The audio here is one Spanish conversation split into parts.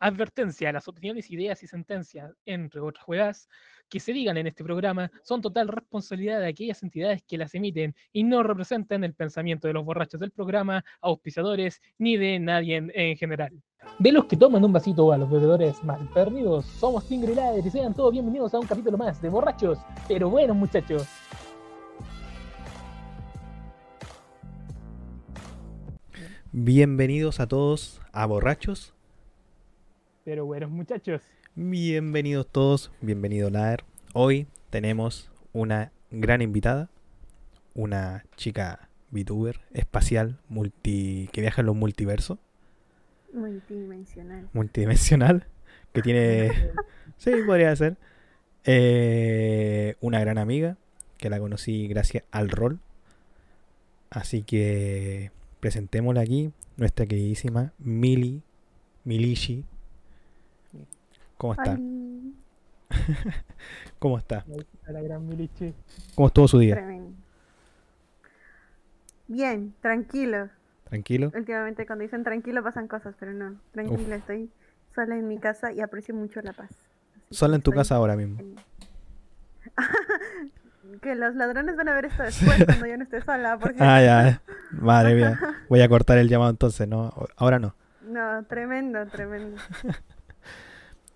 Advertencia, las opiniones, ideas y sentencias, entre otras juegas, que se digan en este programa son total responsabilidad de aquellas entidades que las emiten y no representan el pensamiento de los borrachos del programa, auspiciadores, ni de nadie en, en general. De los que toman un vasito a los bebedores mal perdidos, somos Tingre y y sean todos bienvenidos a un capítulo más de Borrachos, pero buenos muchachos. Bienvenidos a todos a Borrachos. Pero buenos muchachos. Bienvenidos todos, bienvenido Laer. Hoy tenemos una gran invitada, una chica VTuber espacial, multi que viaja en los multiversos. Multidimensional. Multidimensional, que tiene... sí, podría ser. Eh, una gran amiga, que la conocí gracias al rol. Así que presentémosla aquí, nuestra queridísima Mili, Milishi. ¿Cómo está? ¿Cómo está? ¿Cómo estuvo su día? Tremendo. Bien, tranquilo. ¿Tranquilo? Últimamente cuando dicen tranquilo pasan cosas, pero no. Tranquila, estoy sola en mi casa y aprecio mucho la paz. Así ¿Sola en tu casa ahora mismo? en- que los ladrones van a ver esto después cuando yo no esté sola. Porque... Ah, ya. Madre mía. Voy a cortar el llamado entonces, ¿no? Ahora no. No, tremendo, tremendo.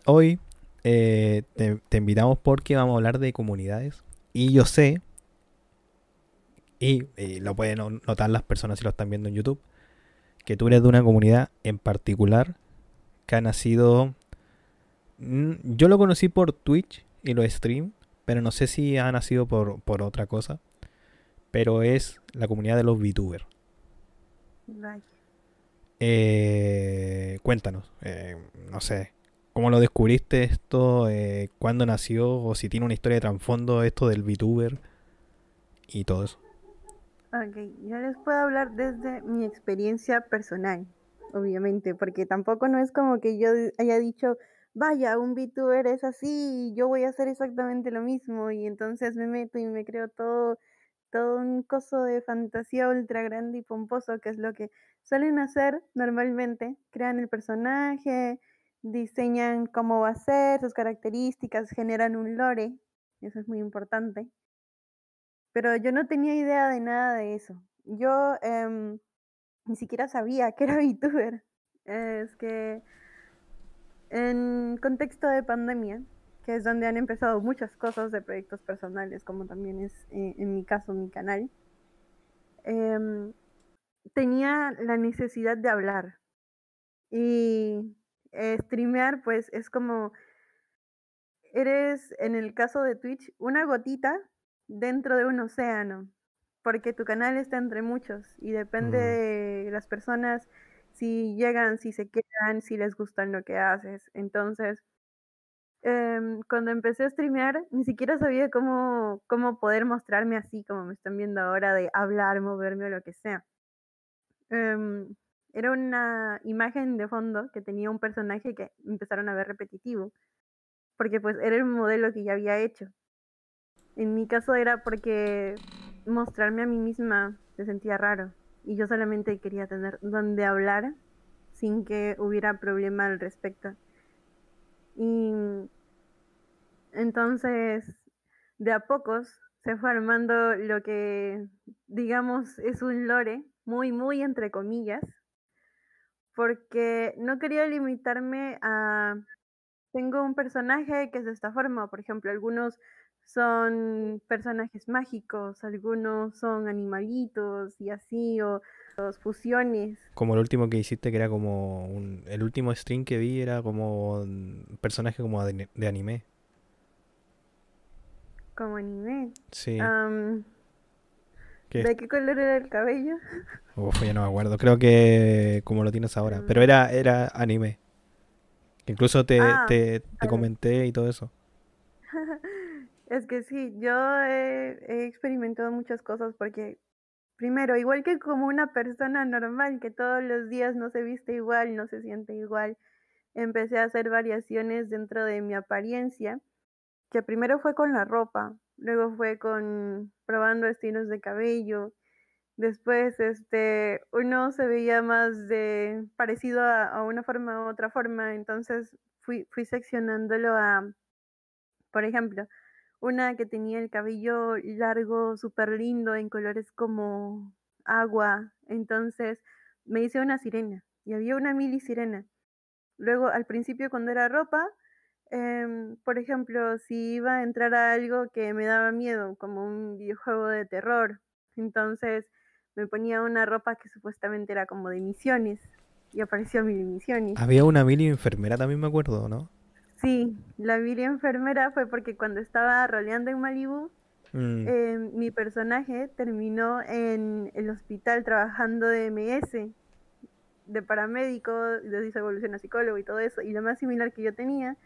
Hoy eh, te, te invitamos porque vamos a hablar de comunidades. Y yo sé, y, y lo pueden no- notar las personas si lo están viendo en YouTube, que tú eres de una comunidad en particular que ha nacido... Mm, Yo lo conocí por Twitch y lo stream, pero no sé si ha nacido por, por otra cosa. Pero es la comunidad de los VTubers. Eh, cuéntanos, eh, no sé, ¿cómo lo descubriste esto? Eh, ¿Cuándo nació? O si tiene una historia de trasfondo esto del VTuber y todo eso. Ok, yo les puedo hablar desde mi experiencia personal, obviamente, porque tampoco no es como que yo haya dicho, vaya, un VTuber es así, yo voy a hacer exactamente lo mismo, y entonces me meto y me creo todo, todo un coso de fantasía ultra grande y pomposo, que es lo que suelen hacer normalmente, crean el personaje, diseñan cómo va a ser, sus características, generan un lore, eso es muy importante. Pero yo no tenía idea de nada de eso. Yo em, ni siquiera sabía que era VTuber. Es que en contexto de pandemia, que es donde han empezado muchas cosas de proyectos personales, como también es eh, en mi caso mi canal, em, tenía la necesidad de hablar. Y eh, streamear, pues es como, eres en el caso de Twitch, una gotita dentro de un océano, porque tu canal está entre muchos y depende Mm. de las personas si llegan, si se quedan, si les gustan lo que haces. Entonces, em, cuando empecé a streamear, ni siquiera sabía cómo, cómo poder mostrarme así como me están viendo ahora, de hablar, moverme o lo que sea. Em, era una imagen de fondo que tenía un personaje que empezaron a ver repetitivo, porque pues era el modelo que ya había hecho. En mi caso era porque mostrarme a mí misma se sentía raro y yo solamente quería tener donde hablar sin que hubiera problema al respecto. Y entonces, de a pocos se fue armando lo que, digamos, es un lore, muy, muy entre comillas, porque no quería limitarme a, tengo un personaje que es de esta forma, por ejemplo, algunos son personajes mágicos, algunos son animalitos y así, o los fusiones. Como el último que hiciste, que era como un- el último stream que vi era como un personaje como de, de anime. Como anime. Sí. ¿De qué color era el cabello? Uf, ya no me acuerdo. Creo que como lo tienes ahora. Pero Mm. era, era anime. Incluso te, Ah, te, comenté y todo eso. Es que sí, yo he, he experimentado muchas cosas porque, primero, igual que como una persona normal que todos los días no se viste igual, no se siente igual, empecé a hacer variaciones dentro de mi apariencia, que primero fue con la ropa, luego fue con probando estilos de cabello, Después, este, uno se veía más de parecido a, una forma u otra forma, entonces fui, fui seccionándolo a, por ejemplo, una que tenía el cabello largo, súper lindo, en colores como agua, entonces me hice una sirena y había una mili sirena. Luego, al principio, cuando era ropa, em, por ejemplo, si iba a entrar a algo que me daba miedo, como un videojuego de terror, entonces me ponía una ropa que supuestamente era como de misiones y apareció Mili Misiones. Había una mini enfermera también, me acuerdo, ¿no? Sí, la Mili enfermera fue porque cuando estaba roleando en Malibu, mm. em, mi personaje terminó en el hospital trabajando de MS, de paramédico, de evolución a psicólogo y todo eso, y lo más similar que yo tenía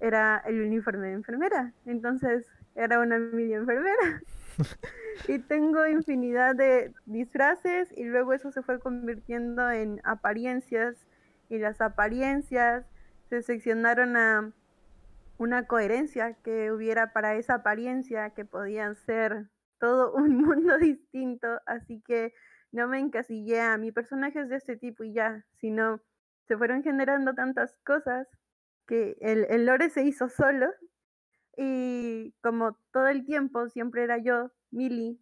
era el uniforme de enfermera. Entonces era una Mili enfermera. y tengo infinidad de disfraces y luego eso se fue convirtiendo en apariencias y las apariencias se seccionaron a una coherencia que hubiera para esa apariencia que podían ser todo un mundo distinto, así que no me encasillé a mi personaje es de este tipo y ya, sino se fueron generando tantas cosas que el, el lore se hizo solo y como todo el tiempo siempre era yo, Mili,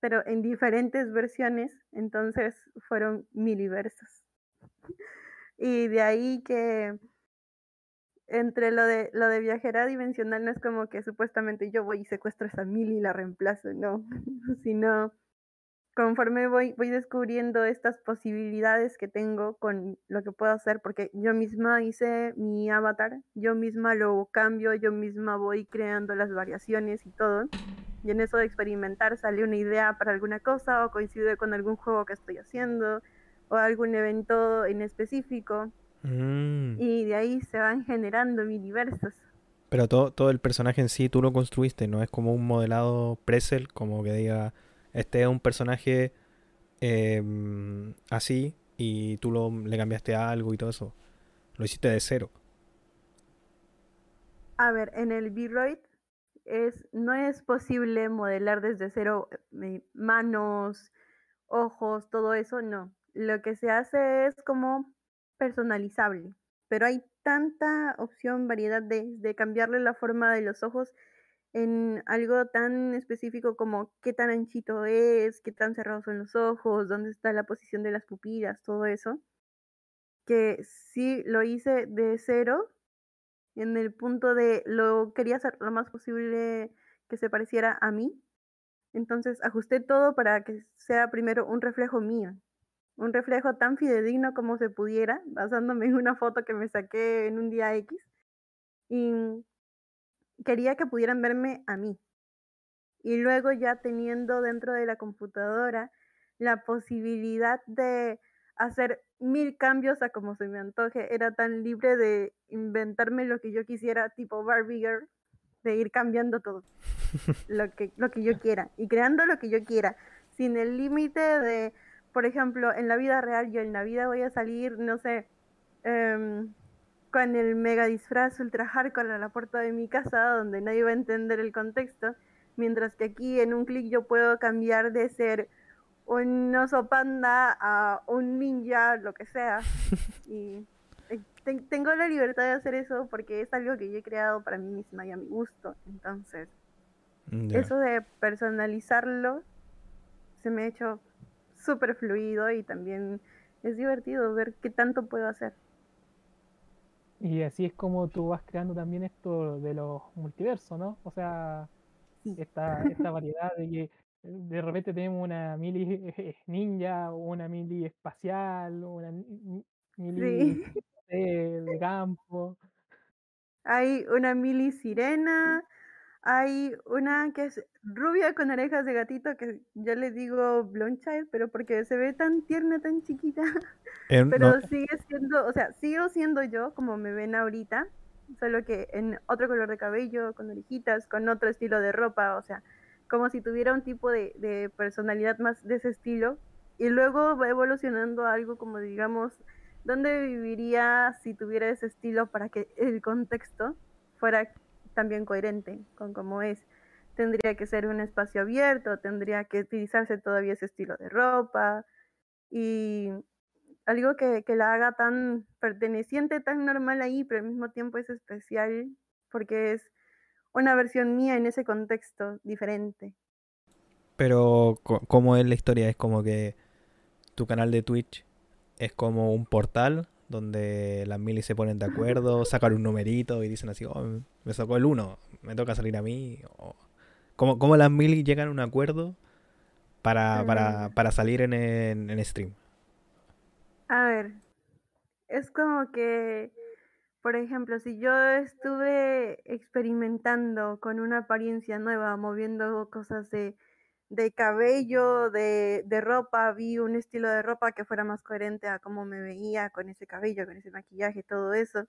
pero en diferentes versiones, entonces fueron miliversos. y de ahí que entre lo de lo de viajera dimensional no es como que supuestamente yo voy y secuestro a esa Mili y la reemplazo, no, sino conforme voy, voy descubriendo estas posibilidades que tengo con lo que puedo hacer, porque yo misma hice mi avatar, yo misma lo cambio, yo misma voy creando las variaciones y todo. Y en eso de experimentar sale una idea para alguna cosa o coincide con algún juego que estoy haciendo o algún evento en específico. Mm. Y de ahí se van generando universos. Pero todo, todo el personaje en sí tú lo construiste, no es como un modelado presel, como que diga, este es un personaje em, así y tú lo, le cambiaste algo y todo eso. Lo hiciste de cero. A ver, en el B-Roid es, no es posible modelar desde cero eh, manos, ojos, todo eso, no. Lo que se hace es como personalizable, pero hay tanta opción, variedad de, de cambiarle la forma de los ojos en algo tan específico como qué tan anchito es, qué tan cerrados son los ojos, dónde está la posición de las pupilas, todo eso, que sí lo hice de cero, en el punto de lo quería hacer lo más posible que se pareciera a mí. Entonces ajusté todo para que sea primero un reflejo mío, un reflejo tan fidedigno como se pudiera, basándome en una foto que me saqué en un día X. Y quería que pudieran verme a mí. Y luego ya teniendo dentro de la computadora la posibilidad de hacer mil cambios a como se me antoje, era tan libre de inventarme lo que yo quisiera, tipo Barbie Girl, de ir cambiando todo, lo que, lo que yo quiera, y creando lo que yo quiera, sin el límite de, por ejemplo, en la vida real, yo en la vida voy a salir, no sé, eh, con el mega disfraz ultra hardcore a la puerta de mi casa donde nadie va a entender el contexto, mientras que aquí en un clic yo puedo cambiar de ser un oso panda a un ninja, lo que sea. Y eh, tengo la libertad de hacer eso porque es algo que yo he creado para mí misma y a mi gusto. Entonces, eso de personalizarlo se me ha hecho súper fluido y también es divertido ver qué tanto puedo hacer. Y así es como tú vas creando también esto de los multiversos, ¿no? O sea, esta, esta variedad de que de repente tenemos una mili ninja, una mili espacial, una mili de campo. Hay una mili sirena, hay una que es rubia con orejas de gatito que yo le digo blonde child, pero porque se ve tan tierna, tan chiquita. Em, pero sigue siendo, o sea, sigo siendo yo como me ven ahorita, solo que en otro color de cabello, con orejitas, con otro estilo de ropa, o sea, como si tuviera un tipo de, de personalidad más de ese estilo. Y luego va evolucionando a algo como, digamos, ¿dónde viviría si tuviera ese estilo para que el contexto fuera también coherente con cómo es. tendría que ser un espacio abierto, tendría que utilizarse todavía ese estilo de ropa y algo que, que la haga tan perteneciente, tan normal ahí, pero al mismo tiempo es especial porque es una versión mía en ese contexto diferente. Pero, ¿cómo es la historia? Es como que tu canal de Twitch es como un portal donde las milis se ponen de acuerdo, sacan un numerito y dicen así, oh, me sacó el uno, me toca salir a mí. O... ¿Cómo, las milis llegan a un acuerdo para, para, para salir en, en, en stream? A ver, es como que, por ejemplo, si yo estuve experimentando con una apariencia nueva, moviendo cosas de, de cabello, de, de ropa, vi un estilo de ropa que fuera más coherente a cómo me veía con ese cabello, con ese maquillaje, todo eso.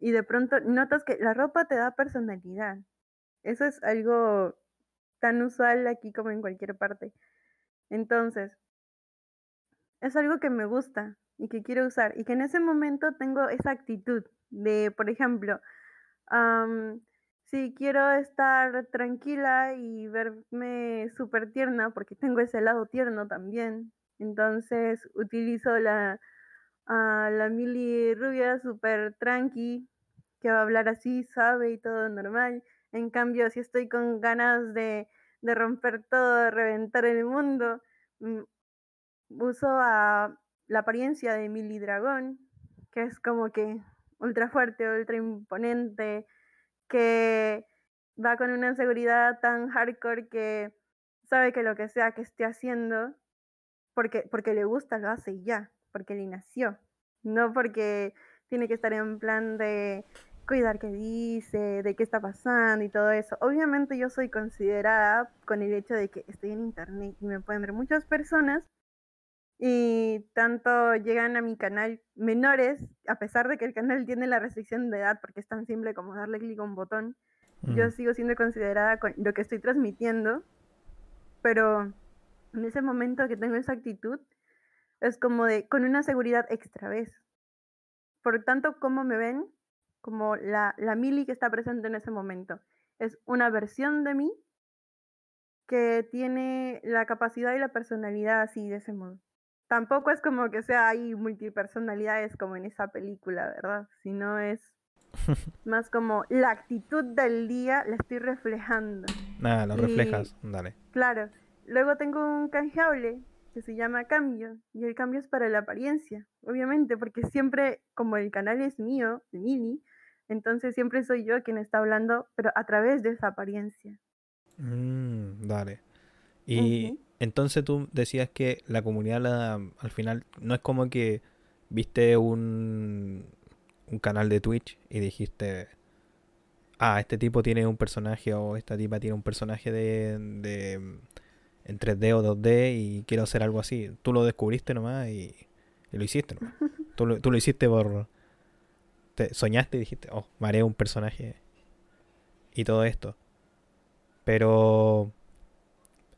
Y de pronto notas que la ropa te da personalidad. Eso es algo tan usual aquí como en cualquier parte. Entonces, es algo que me gusta y que quiero usar y que en ese momento tengo esa actitud de, por ejemplo, si quiero estar tranquila y verme súper tierna, porque tengo ese lado tierno también, entonces utilizo la, la mili rubia súper tranqui, que va a hablar así, sabe y todo normal. En cambio, si estoy con ganas de, de romper todo, de reventar el mundo, mm, uso a la apariencia de Milly Dragón, que es como que ultra fuerte, ultra imponente, que va con una seguridad tan hardcore que sabe que lo que sea que esté haciendo, porque, porque le gusta, lo hace y ya, porque le nació, no porque tiene que estar en plan de cuidar qué dice, de qué está pasando y todo eso. Obviamente yo soy considerada con el hecho de que estoy en internet y me pueden ver muchas personas y tanto llegan a mi canal menores, a pesar de que el canal tiene la restricción de edad porque es tan simple como darle clic a un botón, yo mm. sigo siendo considerada con lo que estoy transmitiendo, pero en ese momento que tengo esa actitud, es como de, con una seguridad extra vez. Por tanto, como me ven, como la, la Mili que está presente en ese momento, es una versión de mí que tiene la capacidad y la personalidad así, de ese modo tampoco es como que sea ahí multipersonalidades como en esa película, ¿verdad? Sino es más como la actitud del día la estoy reflejando. Nada, lo reflejas, dale. Claro. Luego tengo un canjeable que se llama cambio y el cambio es para la apariencia, obviamente, porque siempre como el canal es mío, de Mili, entonces siempre soy yo quien está hablando, pero a través de esa apariencia. Mm, dale. Y entonces tú decías que la comunidad al final no es como que viste un, un canal de Twitch y dijiste, ah, este tipo tiene un personaje o esta tipa tiene un personaje de, de en 3D o 2D y quiero hacer algo así. Tú lo descubriste nomás y, lo hiciste nomás. tú, lo, tú lo hiciste por... Te soñaste y dijiste, oh, haré un personaje y todo esto. Pero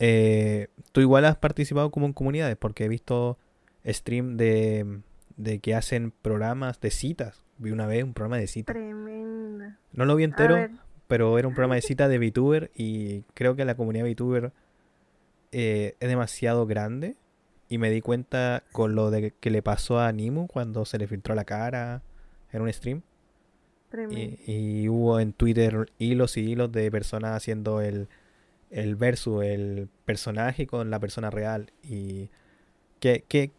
eh, tú igual has participado como en comunidades, porque he visto stream de, de que hacen programas de citas. Vi una vez un programa de citas. Tremenda. No lo vi entero, pero era un programa de citas de VTuber y creo que la comunidad VTuber eh, es demasiado grande. Y me di cuenta con lo de que le pasó a Nimu cuando se le filtró la cara en un stream. Y, y, hubo en Twitter hilos y hilos de personas haciendo el el versus el personaje con la persona real. ¿Y qué, qué,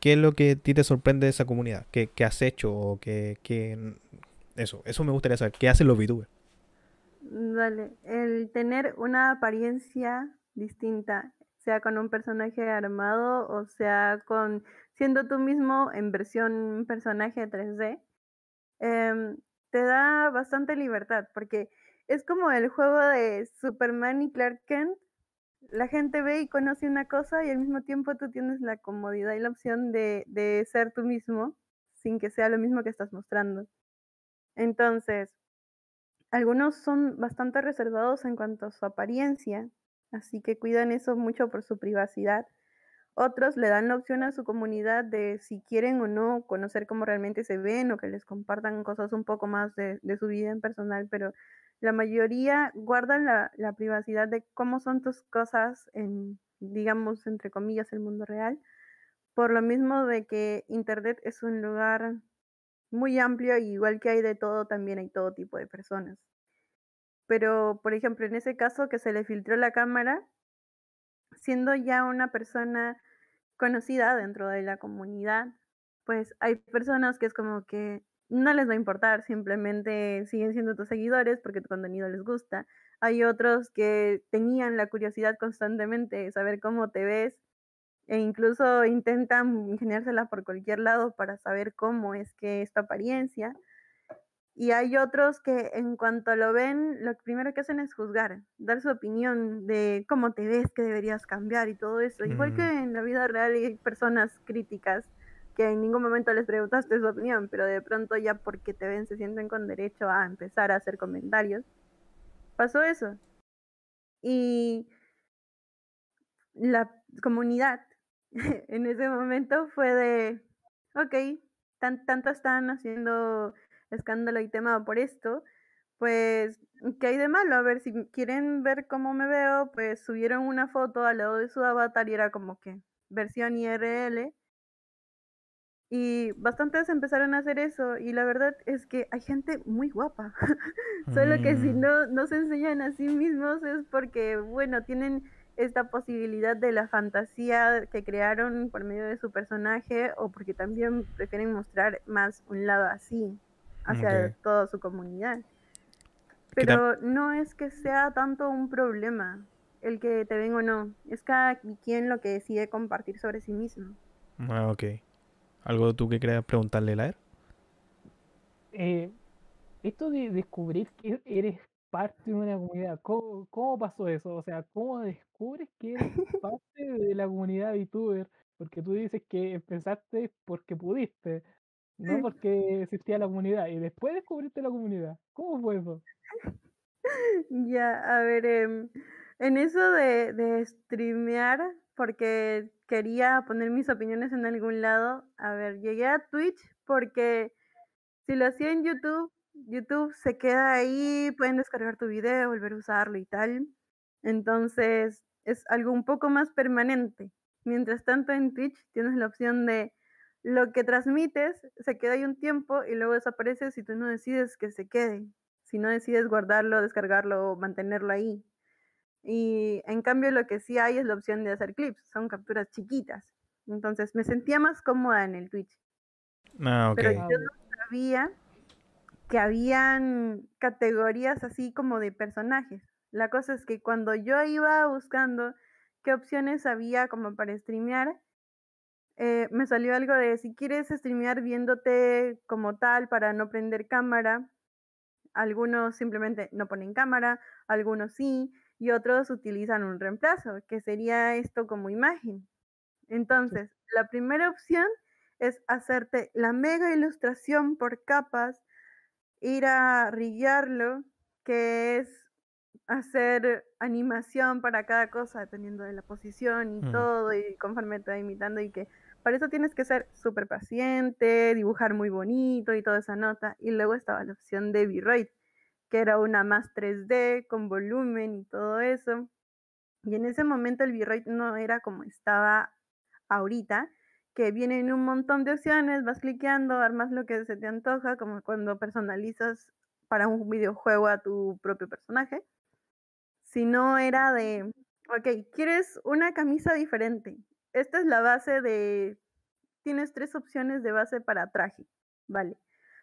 qué es lo que a ti te sorprende de esa comunidad? ¿Qué, qué has hecho? O qué, qué, eso, eso me gustaría saber. ¿Qué hacen los VTubers? Vale, el tener una apariencia distinta, sea con un personaje armado o sea con siendo tú mismo en versión personaje 3D, em, te da bastante libertad porque es como el juego de Superman y Clark Kent. La gente ve y conoce una cosa y al mismo tiempo tú tienes la comodidad y la opción de, de ser tú mismo sin que sea lo mismo que estás mostrando. Entonces, algunos son bastante reservados en cuanto a su apariencia, así que cuidan eso mucho por su privacidad. Otros le dan la opción a su comunidad de si quieren o no conocer cómo realmente se ven o que les compartan cosas un poco más de, su vida en personal, pero la mayoría guardan la, la, privacidad de cómo son tus cosas en, digamos, entre comillas, el mundo real, por lo mismo de que Internet es un lugar muy amplio y igual que hay de todo, también hay todo tipo de personas. Pero, por ejemplo, en ese caso que se le filtró la cámara, siendo ya una persona conocida dentro de la comunidad, pues hay personas que es como que no les va a importar, simplemente siguen siendo tus seguidores porque tu contenido les gusta. Hay otros que tenían la curiosidad constantemente de saber cómo te ves e incluso intentan ingeniársela por cualquier lado para saber cómo es que es tu apariencia. Y hay otros que en cuanto lo ven, lo primero que hacen es juzgar, dar su opinión de cómo te ves, que deberías cambiar y todo eso. Igual que en la vida real hay personas críticas que en ningún momento les preguntaste su opinión, pero de pronto ya porque te ven se sienten con derecho a empezar a hacer comentarios. Pasó eso. Y la comunidad en ese momento fue de, ok, tan, tanto están haciendo escándalo y tema por esto, pues, ¿qué hay de malo? A ver, si quieren ver cómo me veo, pues subieron una foto al lado de su avatar y era como que versión IRL y bastantes empezaron a hacer eso y la verdad es que hay gente muy guapa. Solo que si mm. no, no se enseñan a sí mismos es porque, bueno, tienen esta posibilidad de la fantasía que crearon por medio de su personaje o porque también prefieren mostrar más un lado así hacia toda su comunidad. Pero no es que sea tanto un problema el que te ven o no, es cada quien lo que decide compartir sobre sí mismo. Ah, ok. ¿Algo tú que quieras preguntarle, Laer? Eh, esto de descubrir que eres parte de una comunidad, ¿cómo, ¿cómo, pasó eso? O sea, ¿cómo descubres que eres parte de la comunidad VTuber? Porque tú dices que empezaste porque pudiste, no porque existía la comunidad, y después descubriste la comunidad. ¿Cómo fue eso? Ya, a ver, em, en eso de, de streamear, porque quería poner mis opiniones en algún lado. A ver, llegué a Twitch porque si lo hacía en YouTube, YouTube se queda ahí, pueden descargar tu video, volver a usarlo y tal. Entonces es algo un poco más permanente. Mientras tanto en Twitch tienes la opción de lo que transmites se queda ahí un tiempo y luego desaparece si tú no decides que se quede. Si no decides guardarlo, descargarlo o mantenerlo ahí. Y en cambio lo que sí hay es la opción de hacer clips, son capturas chiquitas. Entonces me sentía más cómoda en el Twitch. Ah, Pero yo no sabía que habían categorías así como de personajes. La cosa es que cuando yo iba buscando qué opciones había como para streamear, eh, me salió algo de si quieres streamear viéndote como tal para no prender cámara, algunos simplemente no ponen cámara, algunos sí, y otros utilizan un reemplazo, que sería esto como imagen. Entonces, la primera opción es hacerte la mega ilustración por capas, ir a rillarlo, que es hacer animación para cada cosa, dependiendo de la posición y todo, y conforme te va imitando, y que para eso tienes que ser súper paciente, dibujar muy bonito y toda esa nota. Y luego estaba la opción de V-Rate, que era una más 3D con volumen y todo eso. Y en ese momento el V-Rate no era como estaba ahorita, que vienen un montón de opciones, vas cliqueando, armas lo que se te antoja, como cuando personalizas para un videojuego a tu propio personaje. Si no era de, ok, quieres una camisa diferente. Esta es la base de, tienes tres opciones de base para traje, ¿vale?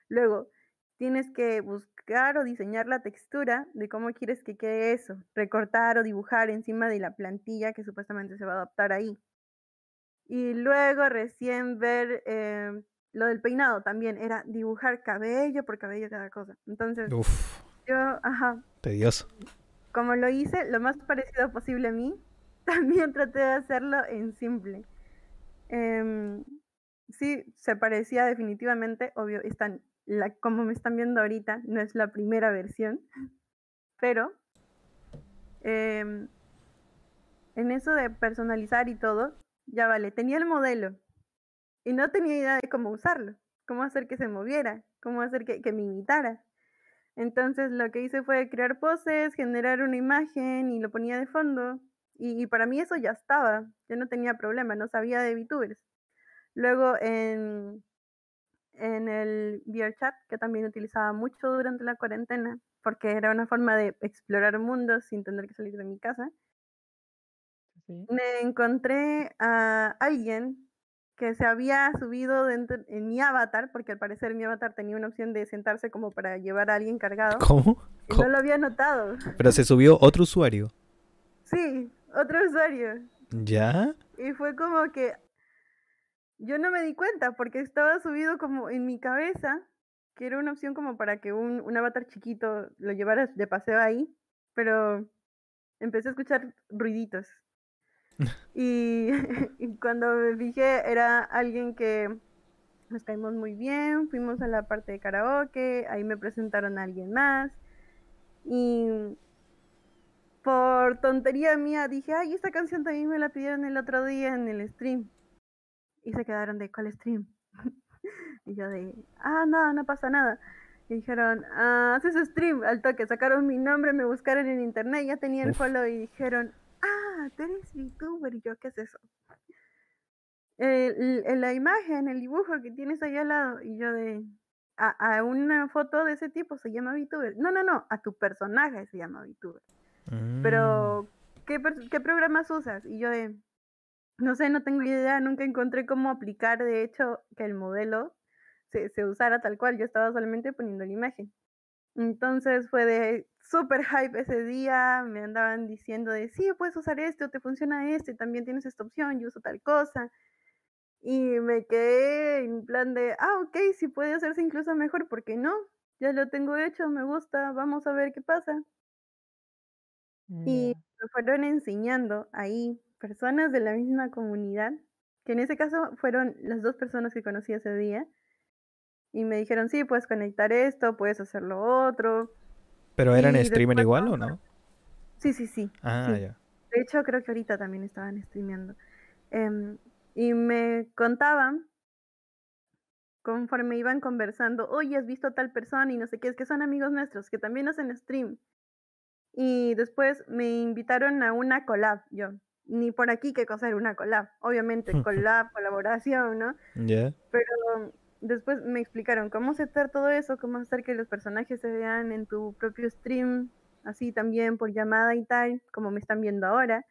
Luego, tienes que buscar o diseñar la textura de cómo quieres que quede eso, recortar o dibujar encima de la plantilla que supuestamente se va a adaptar ahí. Y luego recién ver eh, lo del peinado también, era dibujar cabello por cabello cada cosa. Entonces, yo, ajá. Tedioso. Como lo hice lo más parecido posible a mí, también traté de hacerlo en simple. Em, sí, se parecía definitivamente, obvio, están como me están viendo ahorita, no es la primera versión, pero em, en eso de personalizar y todo, ya vale, tenía el modelo y no tenía idea de cómo usarlo, cómo hacer que se moviera, cómo hacer que, que me imitara. Entonces lo que hice fue crear poses, generar una imagen y lo ponía de fondo. Y, y para mí eso ya estaba, yo no tenía problema, no sabía de VTubers. Luego en, en el VRChat, que también utilizaba mucho durante la cuarentena, porque era una forma de explorar mundos sin tener que salir de mi casa, Sí. me encontré a alguien que se había subido dentro, en mi avatar, porque al parecer mi avatar tenía una opción de sentarse como para llevar a alguien cargado, ¿Cómo? y ¿Cómo? no lo había notado. Pero se subió otro usuario. Sí, otro usuario. ¿Ya? Y fue como que yo no me di cuenta porque estaba subido como en mi cabeza, que era una opción como para que un, un avatar chiquito lo llevara de paseo ahí, pero empecé a escuchar ruiditos. Y, y cuando me fijé era alguien que nos caímos muy bien, fuimos a la parte de karaoke, ahí me presentaron a alguien más y por tontería mía dije, ay, esta canción también me la pidieron el otro día en el stream. Y se quedaron de, ¿cuál stream? y yo de, ah, no, no pasa nada. Y dijeron, ah, haces stream al toque, sacaron mi nombre, me buscaron en internet, ya tenía el Uf. follow y dijeron, ah, tú eres youtuber. Y yo, ¿qué es eso? El- el- la imagen, el dibujo que tienes ahí al lado. Y yo de, a, a una foto de ese tipo se llama VTuber. No, no, no, a tu personaje se llama VTuber. Mm. Pero, ¿qué, ¿qué programas usas? Y yo no sé, no tengo idea, nunca encontré cómo aplicar, de hecho, que el modelo se, se usara tal cual, yo estaba solamente poniendo la imagen. Entonces fue de súper hype ese día, me andaban diciendo de, sí, puedes usar este o te funciona este, también tienes esta opción, yo uso tal cosa. Y me quedé en plan de, ah, ok, si puede hacerse incluso mejor, ¿por qué no? Ya lo tengo hecho, me gusta, vamos a ver qué pasa. Y Ya. me fueron enseñando ahí personas de la misma comunidad, que en ese caso fueron las dos personas que conocí ese día, y me dijeron, sí, puedes conectar esto, puedes hacer lo otro. ¿Pero eran y streamer después igual o no? Sí, sí, sí. Ah, sí. ya. De hecho, creo que ahorita también estaban streameando. Em, y me contaban, conforme iban conversando, oye, has visto a tal persona y no sé qué, es que son amigos nuestros, que también hacen stream. Y después me invitaron a una collab, yo. Ni por aquí qué cosa era una collab. Obviamente, collab, colaboración, ¿no? Pero después me explicaron cómo aceptar todo eso, cómo hacer que los personajes se vean en tu propio stream, así también por llamada y tal, como me están viendo ahora.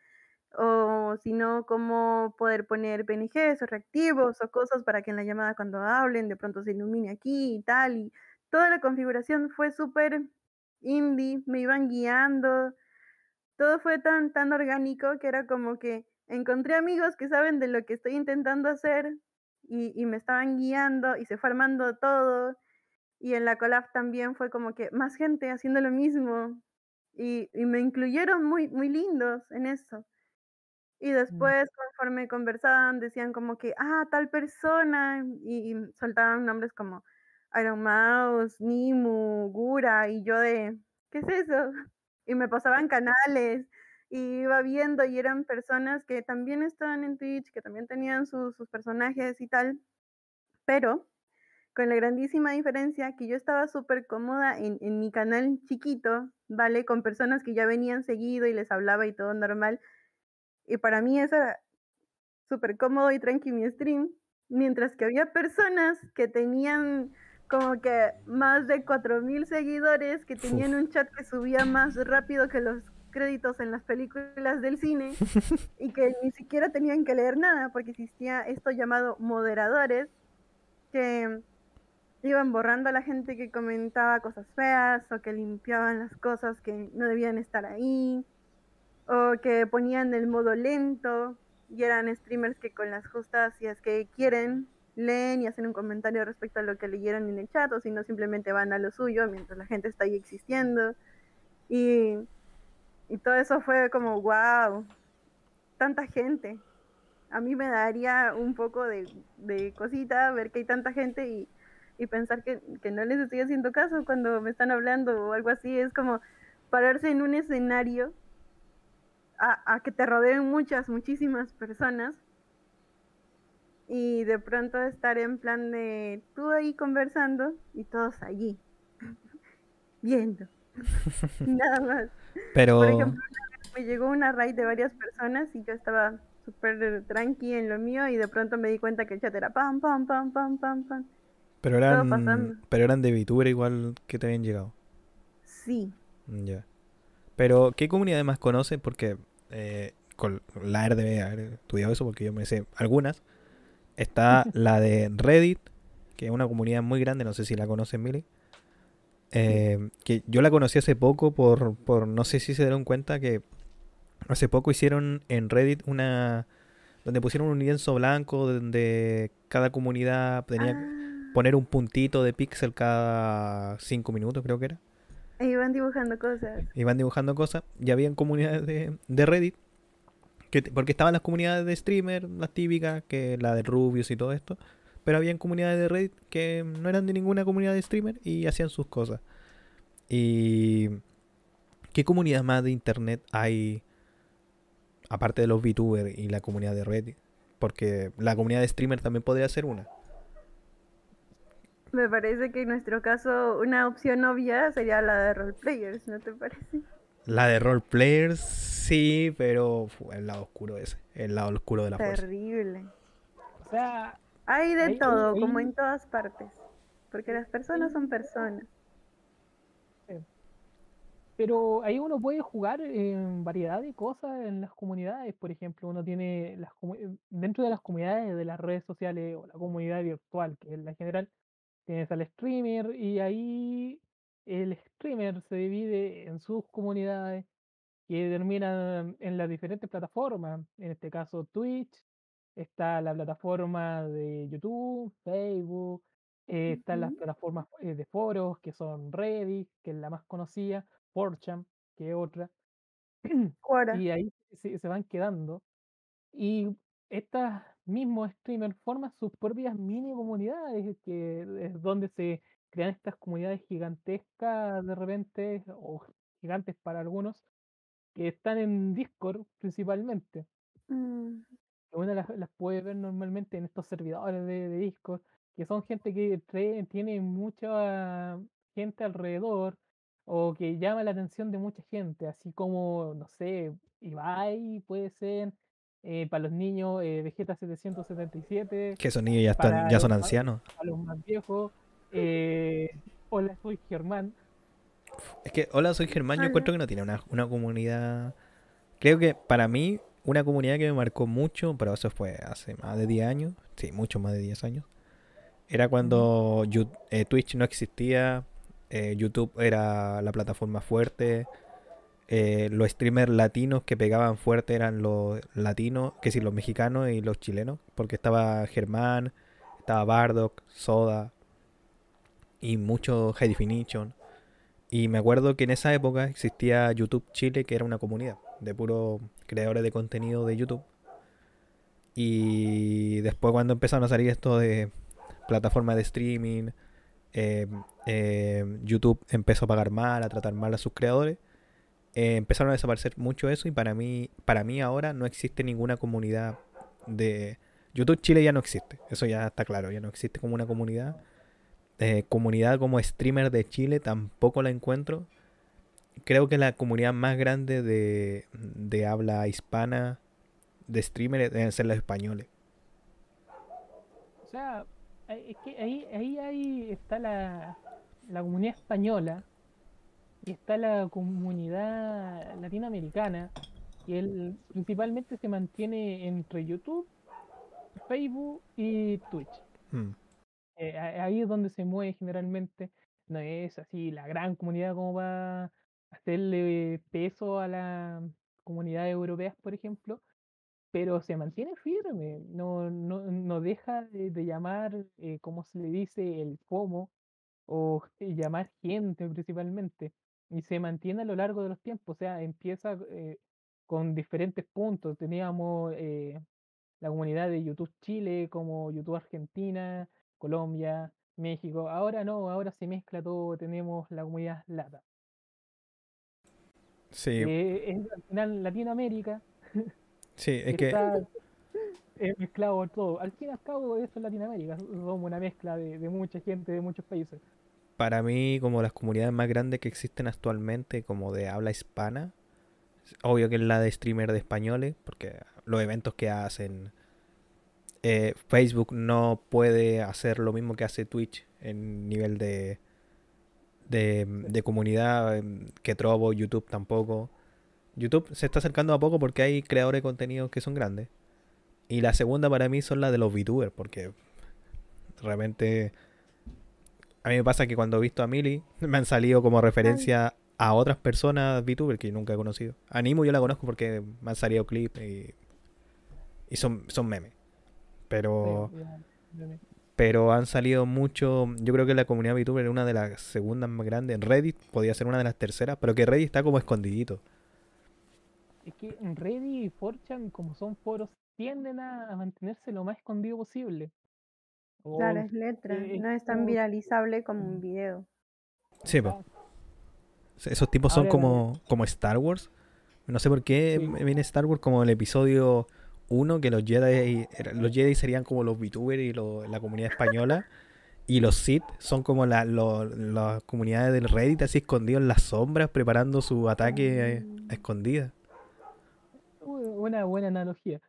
O si no, cómo poder poner PNGs o reactivos o cosas para que en la llamada cuando hablen de pronto se ilumine aquí y tal. Y toda la configuración fue súper indie, me iban guiando. Todo fue tan, tan orgánico que era como que encontré amigos que saben de lo que estoy intentando hacer y, y me estaban guiando y se fue armando todo. Y en la collab también fue como que más gente haciendo lo mismo. Y, y me incluyeron muy, muy lindos en eso. Y después, conforme conversaban, decían como que, ah, tal persona, y, y soltaban nombres como Iron Mouse, Nimu, Gura, y yo de, ¿qué es eso? Y me pasaban canales, y iba viendo, y eran personas que también estaban en Twitch, que también tenían sus, sus personajes y tal, pero con la grandísima diferencia que yo estaba súper cómoda en, en mi canal chiquito, ¿vale? Con personas que ya venían seguido y les hablaba y todo normal. Y para mí eso era súper cómodo y tranqui mi stream. Mientras que había personas que tenían como que más de 4.000 seguidores, que tenían un chat que subía más rápido que los créditos en las películas del cine y que ni siquiera tenían que leer nada porque existía esto llamado moderadores que iban borrando a la gente que comentaba cosas feas o que limpiaban las cosas que no debían estar ahí o que ponían el modo lento y eran streamers que con las justas si es que quieren leen y hacen un comentario respecto a lo que leyeron en el chat o si no simplemente van a lo suyo mientras la gente está ahí existiendo. Y, y todo eso fue como wow tanta gente. A mí me daría un poco de, de cosita ver que hay tanta gente y, y pensar que, que no les estoy haciendo caso cuando me están hablando o algo así. Es como pararse en un escenario a, a, que te rodeen muchas, muchísimas personas y de pronto estar en plan de tú ahí conversando y todos allí viendo. Nada más. Pero. Por ejemplo, me llegó una raid de varias personas y yo estaba súper tranqui en lo mío y de pronto me di cuenta que el chat era pam, pam, pam, pam, pam, pam. Pero eran, pero eran de VTuber igual que te habían llegado. Sí. Ya. Pero, ¿qué comunidades más conoces? Porque eh, con la RDB haber estudiado eso, porque yo me sé algunas. Está la de Reddit, que es una comunidad muy grande, no sé si la conoces, Mili. Eh, que yo la conocí hace poco por, por, no sé si se dieron cuenta que hace poco hicieron en Reddit una, donde pusieron un lienzo blanco donde cada comunidad tenía que Ah, poner un puntito de píxel cada cinco minutos, creo que era. iban dibujando cosas. Iban dibujando cosas y habían comunidades de, de Reddit. Que, porque estaban las comunidades de streamer, las típicas, que la de Rubius y todo esto. Pero habían comunidades de Reddit que no eran de ninguna comunidad de streamer y hacían sus cosas. ¿Y qué comunidad más de internet hay aparte de los VTubers y la comunidad de Reddit? Porque la comunidad de streamer también podría ser una. Me parece que en nuestro caso una opción obvia sería la de roleplayers, ¿no te parece? La de roleplayers, sí, pero el lado oscuro ese, el lado oscuro de la fuerza. Terrible. O sea, Hay de todo, como en todas partes. Porque las personas son personas. pero ahí uno puede jugar en variedad de cosas en las comunidades. Por ejemplo, uno tiene las dentro de las comunidades de las redes sociales o la comunidad virtual, que es la general, tienes al streamer y ahí el streamer se divide en sus comunidades que terminan en las diferentes plataformas. En este caso, Twitch, está la plataforma de YouTube, Facebook, eh, están las plataformas eh, de foros, que son Reddit, que es la más conocida, 4chan, que es otra, y ahí se, se van quedando. Y estos mismos streamers forman sus propias mini comunidades, que es donde se crean estas comunidades gigantescas de repente, o gigantes para algunos, que están en Discord principalmente. Mm, que Uno las, las puede ver normalmente en estos servidores de, de Discord, que son gente que trae- tiene mucha gente alrededor o que llama la atención de mucha gente, así como, no sé, Ibai puede ser, eh, para los niños, eh, Vegeta 777, Que esos niños ya están, ya son ancianos. para los más viejos, eh, Hola, soy Germán. Es que, hola, soy Germán, yo encuentro que no tiene una, una comunidad. Creo que para mí, una comunidad que me marcó mucho, pero eso fue hace más de 10 años, sí, mucho más de 10 años. Era cuando eh, Twitch no existía, eh, YouTube era la plataforma fuerte, eh, los streamers latinos que pegaban fuerte eran los latinos, que sí, los mexicanos y los chilenos, porque estaba Germán, estaba Bardock, Soda y mucho High Definition. Y me acuerdo que en esa época existía YouTube Chile, que era una comunidad de puros creadores de contenido de YouTube. Y después cuando empezaron a salir esto de plataformas de streaming, eh, eh, YouTube empezó a pagar mal, a tratar mal a sus creadores. eh, empezaron a desaparecer mucho eso y para mí, para mí ahora no existe ninguna comunidad de... YouTube Chile ya no existe, eso ya está claro, ya no existe como una comunidad. Eh, comunidad como streamer de Chile tampoco la encuentro. Creo que la comunidad más grande de, de habla hispana de streamers deben ser los españoles. O sea, ahí- es que ahí, ahí, ahí está la, la comunidad española y está la comunidad latinoamericana que él principalmente se mantiene entre YouTube, Facebook y Twitch. Mm. Eh, a- ahí es donde se mueve generalmente. No es así la gran comunidad como va hacerle peso a las comunidades europeas, por ejemplo, pero se mantiene firme, no, no, no deja de, llamar, eh, como se le dice, el FOMO, o llamar gente principalmente, y se mantiene a lo largo de los tiempos, o sea, empieza eh, con diferentes puntos. Teníamos la comunidad de YouTube Chile, como YouTube Argentina, Colombia, México. Ahora no, ahora se mezcla todo, tenemos la comunidad LATA, Sí, que es al final Latinoamérica, sí, es que he mezclado todo. Al fin y al cabo, eso es Latinoamérica. Somos una mezcla de, de mucha gente de muchos países. Para mí, como las comunidades más grandes que existen actualmente, como de habla hispana, obvio que es la de streamer de españoles, porque los eventos que hacen eh, Facebook no puede hacer lo mismo que hace Twitch en nivel de, de, comunidad, em, que Trovo, YouTube tampoco. YouTube se está acercando a poco porque hay creadores de contenido que son grandes. Y la segunda para mí son las de los VTubers, porque realmente a mí me pasa que cuando he visto a Mili me han salido como referencia a otras personas VTubers que nunca he conocido. Animo yo la conozco porque me han salido clips y, y son, son memes. Pero, pero han salido mucho. Yo creo que la comunidad VTuber es una de las segundas más grandes. En Reddit podría ser una de las terceras, pero que Reddit está como escondidito. Es que en Reddit y 4chan, como son foros, tienden a, mantenerse lo más escondido posible. O Claro, es letra, eh, no es tan viralizable como un video. Sí. Exacto. Esos tipos son Ahora- como, como Star Wars. No sé por qué Sí. me viene Star Wars como el episodio 1, que los Jedi, los Jedi serían como los VTubers y lo- la comunidad española. Y los Sith son como la- las comunidades del Reddit así escondidos en las sombras, preparando su ataque eh, Mm. a escondidas. Una buena analogía.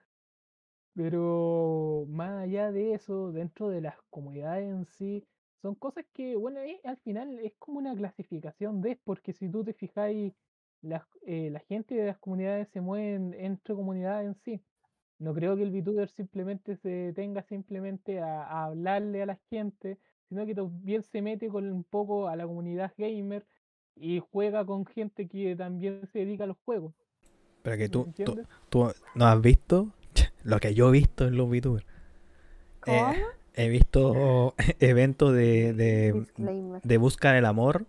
Pero más allá de eso, dentro de las comunidades en sí, son cosas que, bueno, eh, al final es como una clasificación de, porque si tú te fijáis, las, eh, la gente de las comunidades se mueven entre comunidades en sí. No creo que el VTuber simplemente se tenga simplemente a, a hablarle a la gente, sino que también se mete con un poco a la comunidad gamer y juega con gente que también se dedica a los juegos. Pero que ¿me tú, tú, tú no has visto lo que yo he visto en los VTubers. Eh, he visto eventos de, de, de busca del amor.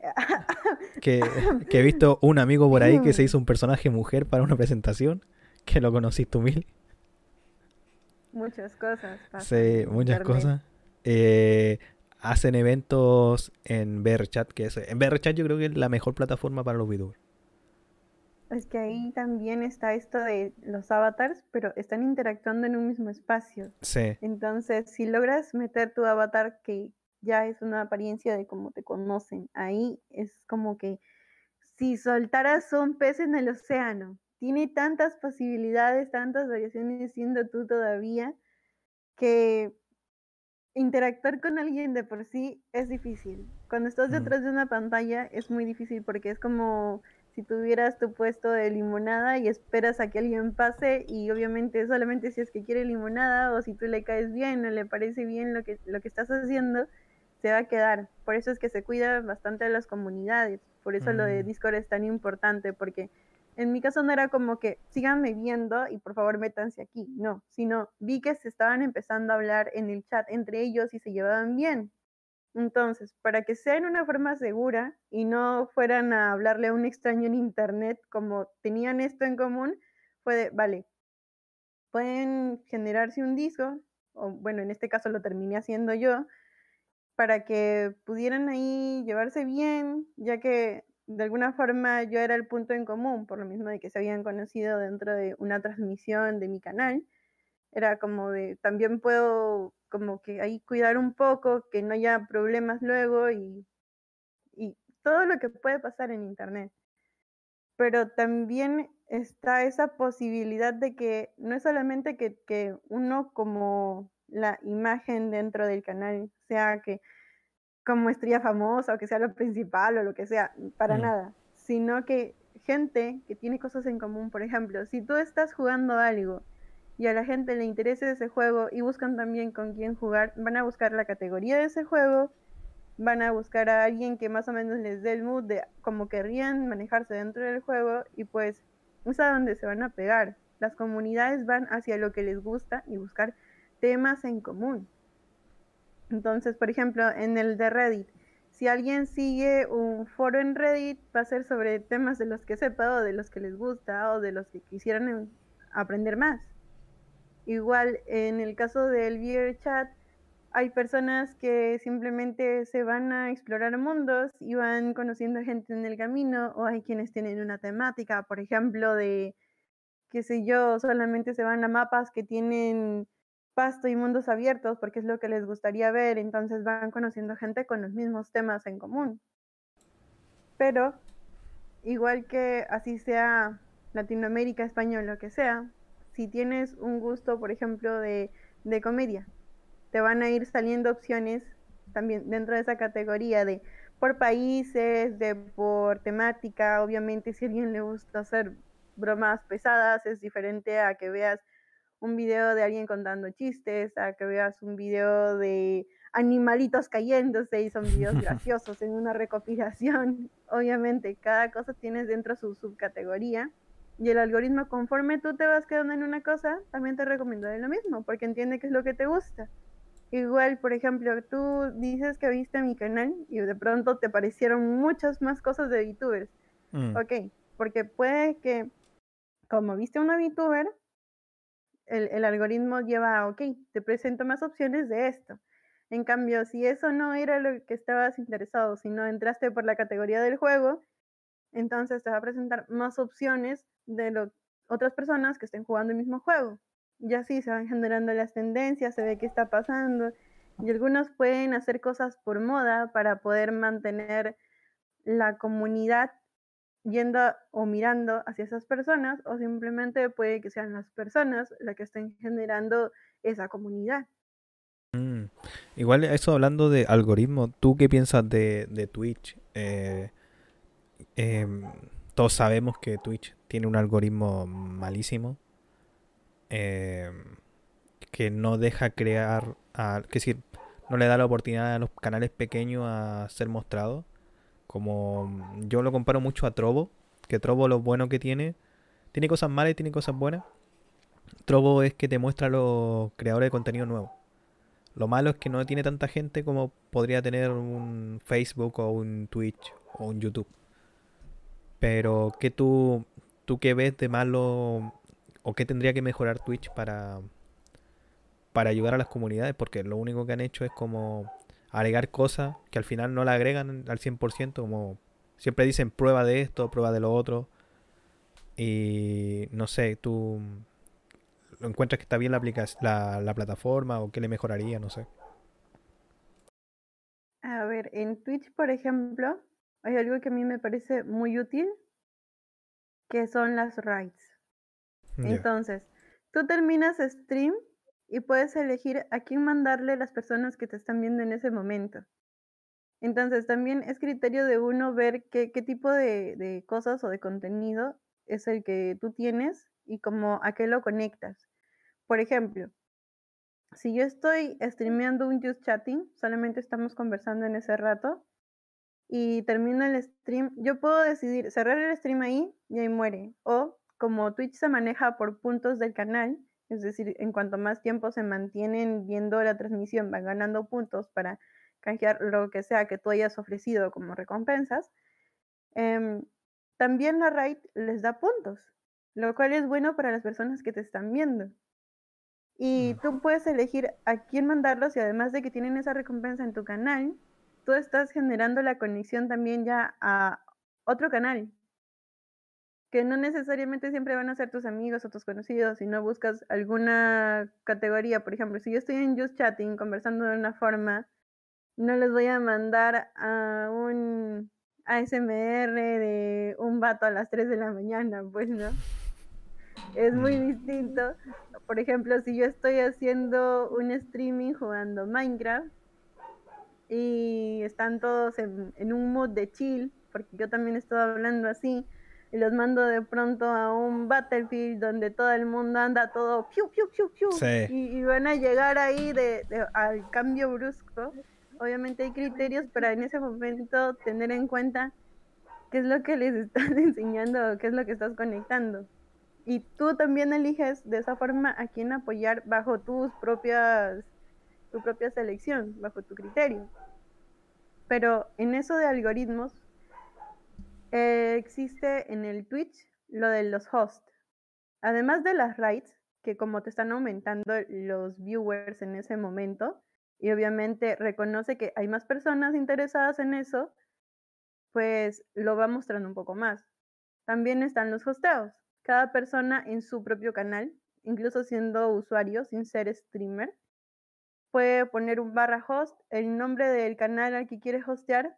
Que, que he visto un amigo por ahí que se hizo un personaje mujer para una presentación. Que lo conociste tú, Mil. Muchas cosas. pasan Sí, muchas internet. cosas. Eh, hacen eventos en VRChat, que es, en VRChat yo creo que es la mejor plataforma para los VTubers. Es que ahí también está esto de los avatars, pero están interactuando en un mismo espacio. Sí, Entonces, si logras meter tu avatar, que ya es una apariencia de cómo te conocen, ahí es como que si soltaras un pez en el océano, tiene tantas posibilidades, tantas variaciones siendo tú todavía, que interactuar con alguien de por sí es difícil. Cuando estás Mm. detrás de una pantalla es muy difícil porque es como si tuvieras tu puesto de limonada y esperas a que alguien pase y obviamente solamente si es que quiere limonada o si tú le caes bien o le parece bien lo que, lo que estás haciendo, se va a quedar. Por eso es que se cuida bastante de las comunidades. Por eso lo de Mm. Discord es tan importante porque en mi caso no era como que síganme viendo y por favor métanse aquí, no, sino vi que se estaban empezando a hablar en el chat entre ellos y se llevaban bien. Entonces, para que sea en una forma segura y no fueran a hablarle a un extraño en internet como tenían esto en común, fue de, vale, pueden generarse un disco, o bueno, en este caso lo terminé haciendo yo, para que pudieran ahí llevarse bien, ya que de alguna forma yo era el punto en común, por lo mismo de que se habían conocido dentro de una transmisión de mi canal. Era como de, también puedo como que ahí cuidar un poco, que no haya problemas luego y, y todo lo que puede pasar en internet. Pero también está esa posibilidad de que no es solamente que, que uno como la imagen dentro del canal sea que como estrella famosa o que sea lo principal o lo que sea, para Mm. nada, sino que gente que tiene cosas en común, por ejemplo, si tú estás jugando algo y a la gente le interesa ese juego y buscan también con quién jugar, van a buscar la categoría de ese juego, van a buscar a alguien que más o menos les dé el mood de cómo querrían manejarse dentro del juego y pues es a donde se van a pegar. Las comunidades van hacia lo que les gusta y buscar temas en común. Entonces, por ejemplo, en el de Reddit, si alguien sigue un foro en Reddit, va a ser sobre temas de los que sepa o de los que les gusta o de los que quisieran aprender más. Igual, en el caso del VR Chat, hay personas que simplemente se van a explorar mundos y van conociendo gente en el camino, o hay quienes tienen una temática, por ejemplo, de qué sé yo, solamente se van a mapas que tienen pasto y mundos abiertos porque es lo que les gustaría ver, entonces van conociendo gente con los mismos temas en común. Pero, igual que así sea Latinoamérica, español, lo que sea, si tienes un gusto, por ejemplo, de, de comedia, te van a ir saliendo opciones también dentro de esa categoría de por países, de por temática, obviamente si a alguien le gusta hacer bromas pesadas es diferente a que veas un video de alguien contando chistes, a que veas un video de animalitos cayéndose y son videos graciosos en una recopilación. Obviamente, cada cosa tiene dentro su subcategoría y el algoritmo conforme tú te vas quedando en una cosa, también te recomienda lo mismo, porque entiende qué es lo que te gusta. Igual, por ejemplo, tú dices que viste mi canal y de pronto te aparecieron muchas más cosas de VTubers. Mm. Ok, porque puede que, como viste una VTuber, el, el algoritmo lleva, ok, te presento más opciones de esto. En cambio, si eso no era lo que estabas interesado, si no entraste por la categoría del juego, entonces te va a presentar más opciones de lo, otras personas que estén jugando el mismo juego. Y así se van generando las tendencias, se ve qué está pasando. Y algunos pueden hacer cosas por moda para poder mantener la comunidad yendo o mirando hacia esas personas, o simplemente puede que sean las personas las que estén generando esa comunidad. Mm. Igual eso hablando de algoritmo, ¿tú qué piensas de, de Twitch? Eh, em, todos sabemos que Twitch tiene un algoritmo malísimo. em, que no deja crear, a, que decir, no le da la oportunidad a los canales pequeños a ser mostrados. Como yo lo comparo mucho a Trovo, que Trovo lo bueno que tiene, tiene cosas malas y tiene cosas buenas. Trovo es que te muestra a los creadores de contenido nuevo. Lo malo es que no tiene tanta gente como podría tener un Facebook o un Twitch o un YouTube. Pero ¿qué tú, tú qué ves de malo o qué tendría que mejorar Twitch para, para ayudar a las comunidades? Porque lo único que han hecho es como agregar cosas que al final no la agregan al 100%, como siempre dicen prueba de esto, prueba de lo otro. Y no sé, tú lo encuentras que está bien la, la, la plataforma o qué le mejoraría, no sé. A ver, en Twitch, por ejemplo, hay algo que a mí me parece muy útil, que son las raids. Ya. Entonces, tú terminas stream y puedes elegir a quién mandarle las personas que te están viendo en ese momento. Entonces, también es criterio de uno ver qué, qué tipo de, de cosas o de contenido es el que tú tienes y como a qué lo conectas. Por ejemplo, si yo estoy streameando un just chatting, solamente estamos conversando en ese rato y termino el stream, yo puedo decidir cerrar el stream ahí y ahí muere. O como Twitch se maneja por puntos del canal, es decir, en cuanto más tiempo se mantienen viendo la transmisión, van ganando puntos para canjear lo que sea que tú hayas ofrecido como recompensas. em, también la raid les da puntos, lo cual es bueno para las personas que te están viendo. Y tú puedes elegir a quién mandarlos y además de que tienen esa recompensa en tu canal, tú estás generando la conexión también ya a otro canal, que no necesariamente siempre van a ser tus amigos o tus conocidos, si no buscas alguna categoría. Por ejemplo, si yo estoy en Just Chatting conversando de una forma, no les voy a mandar a un ASMR de un vato a las 3 de la mañana, pues no. Es muy Mm. distinto. Por ejemplo, si yo estoy haciendo un streaming jugando Minecraft y están todos en, en un mood de chill, porque yo también estoy hablando así, y los mando de pronto a un Battlefield donde todo el mundo anda todo piu, piu, piu, piu, Sí. y, y van a llegar ahí de, de- al cambio brusco. Obviamente hay criterios para en ese momento tener en cuenta qué es lo que les estás enseñando qué es lo que estás conectando. Y tú también eliges de esa forma a quién apoyar bajo tus propias, tu propia selección, bajo tu criterio. Pero en eso de algoritmos, eh, existe en el Twitch lo de los hosts. Además de las rights, que como te están aumentando los viewers en ese momento, y obviamente reconoce que hay más personas interesadas en eso, pues lo va mostrando un poco más. También están los hosteos, cada persona en su propio canal, incluso siendo usuario, sin ser streamer, puede poner un barra host, el nombre del canal al que quiere hostear.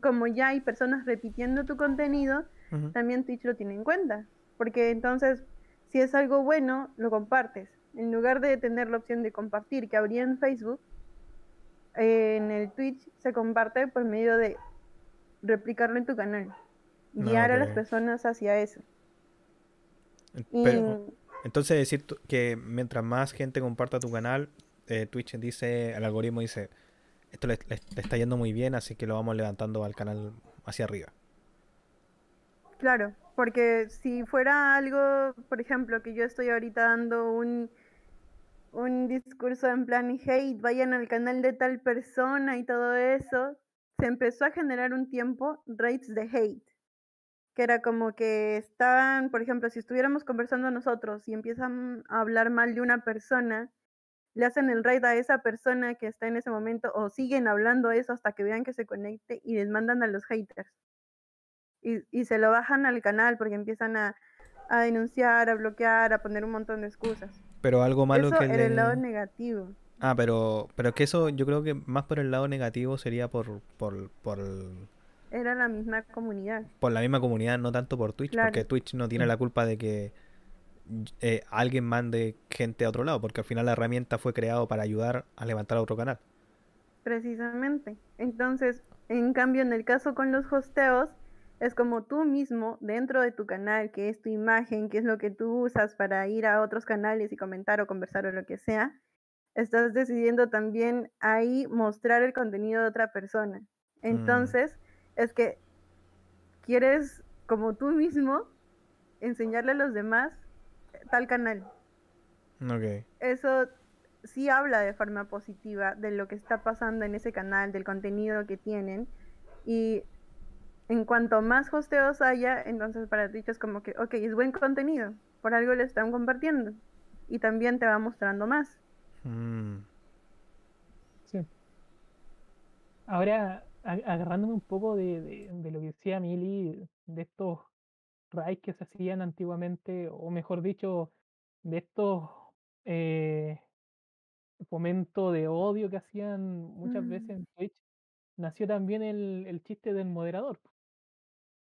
Como ya hay personas repitiendo tu contenido, también Twitch lo tiene en cuenta. Porque entonces, si es algo bueno, lo compartes. En lugar de tener la opción de compartir que habría en Facebook, eh, en el Twitch se comparte por medio de replicarlo en tu canal. Guiar a las personas hacia eso. Y Pero, entonces decir que mientras más gente comparta tu canal, eh, Twitch dice, el algoritmo dice, esto le, está yendo muy bien, así que lo vamos levantando al canal hacia arriba. Claro, porque si fuera algo, por ejemplo, que yo estoy ahorita dando un, un discurso en plan hate, vayan al canal de tal persona y todo eso, se empezó a generar un tiempo rates de hate, que era como que estaban, por ejemplo, si estuviéramos conversando nosotros y empiezan a hablar mal de una persona, le hacen el raid a esa persona que está en ese momento o siguen hablando eso hasta que vean que se conecte y les mandan a los haters y, y se lo bajan al canal porque empiezan a, a denunciar, a bloquear, a poner un montón de excusas. Pero algo malo Eso que le... el lado negativo. Ah, pero, pero es que eso yo creo que más por el lado negativo sería por, por, por, Era la misma comunidad. por la misma comunidad, no tanto por Twitch, porque. Twitch no tiene la culpa de que eh, alguien mande gente a otro lado, porque al final la herramienta fue creado para ayudar a levantar a otro canal. Precisamente. Entonces, en cambio, en el caso con los hosteos, es como tú mismo, dentro de tu canal, que es tu imagen, que es lo que tú usas para ir a otros canales y comentar o conversar o lo que sea, estás decidiendo también ahí mostrar el contenido de otra persona. Entonces, es que quieres, como tú mismo, enseñarle a los demás tal canal. Ok. Eso sí habla de forma positiva de lo que está pasando en ese canal, del contenido que tienen. Y en cuanto más hosteos haya, entonces para Twitch es como que, ok, es buen contenido, por algo lo están compartiendo. Y también te va mostrando más. Mm, Sí. Ahora, agarrándome un poco de, de- de lo que decía Mili, de estos raids que se hacían antiguamente, o mejor dicho, de estos eh, fomentos de odio que hacían muchas veces Mm. en Twitch, nació también el, el chiste del moderador,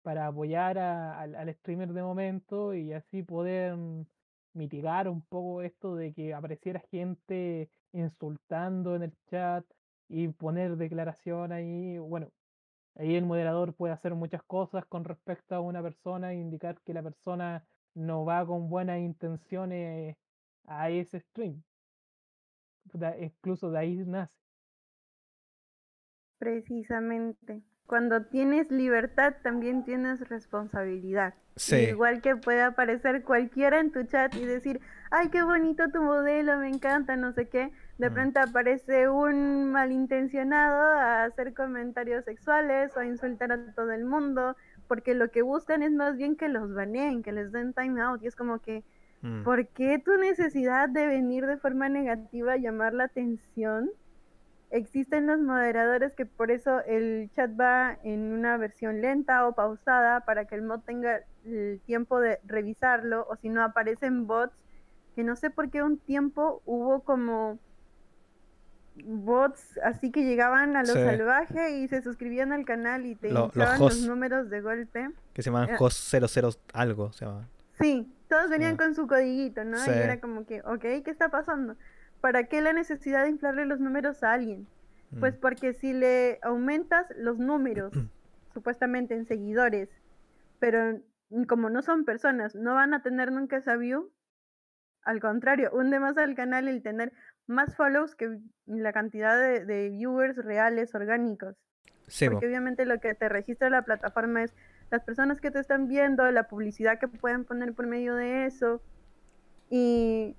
para apoyar a- al, al streamer de momento y así poder mm, mitigar un poco esto de que apareciera gente insultando en el chat y poner declaración ahí. Bueno, ahí el moderador puede hacer muchas cosas con respecto a una persona e indicar que la persona no va con buenas intenciones a ese stream. Incluso de ahí nace. Precisamente. Cuando tienes libertad, también tienes responsabilidad. Sí. Igual que puede aparecer cualquiera en tu chat y decir, ay, qué bonito tu modelo, me encanta, no sé qué. De Mm. pronto aparece un malintencionado a hacer comentarios sexuales o a insultar a todo el mundo, porque lo que buscan es más bien que los baneen, que les den time out. Y es como que, mm. ¿por qué tu necesidad de venir de forma negativa a llamar la atención? Existen los moderadores que por eso el chat va en una versión lenta o pausada para que el mod tenga el tiempo de revisarlo o si no aparecen bots que no sé por qué un tiempo hubo como bots así que llegaban a lo Sí. salvaje y se suscribían al canal y te Lo- los inflaban los hosts. números de golpe. Que se llaman Eh. host 00 algo, se llama. Sí, todos venían con su codiguito, ¿no? Sí. Y era como que, ok, ¿qué está pasando? ¿Para qué la necesidad de inflarle los números a alguien? Mm. Pues porque si le aumentas los números, supuestamente en seguidores, pero como no son personas, no van a tener nunca esa view, al contrario, hunde más al canal el tener más follows que la cantidad de, de viewers reales, orgánicos. Sí, po. Porque obviamente lo que te registra la plataforma es las personas que te están viendo, la publicidad que pueden poner por medio de eso. Y,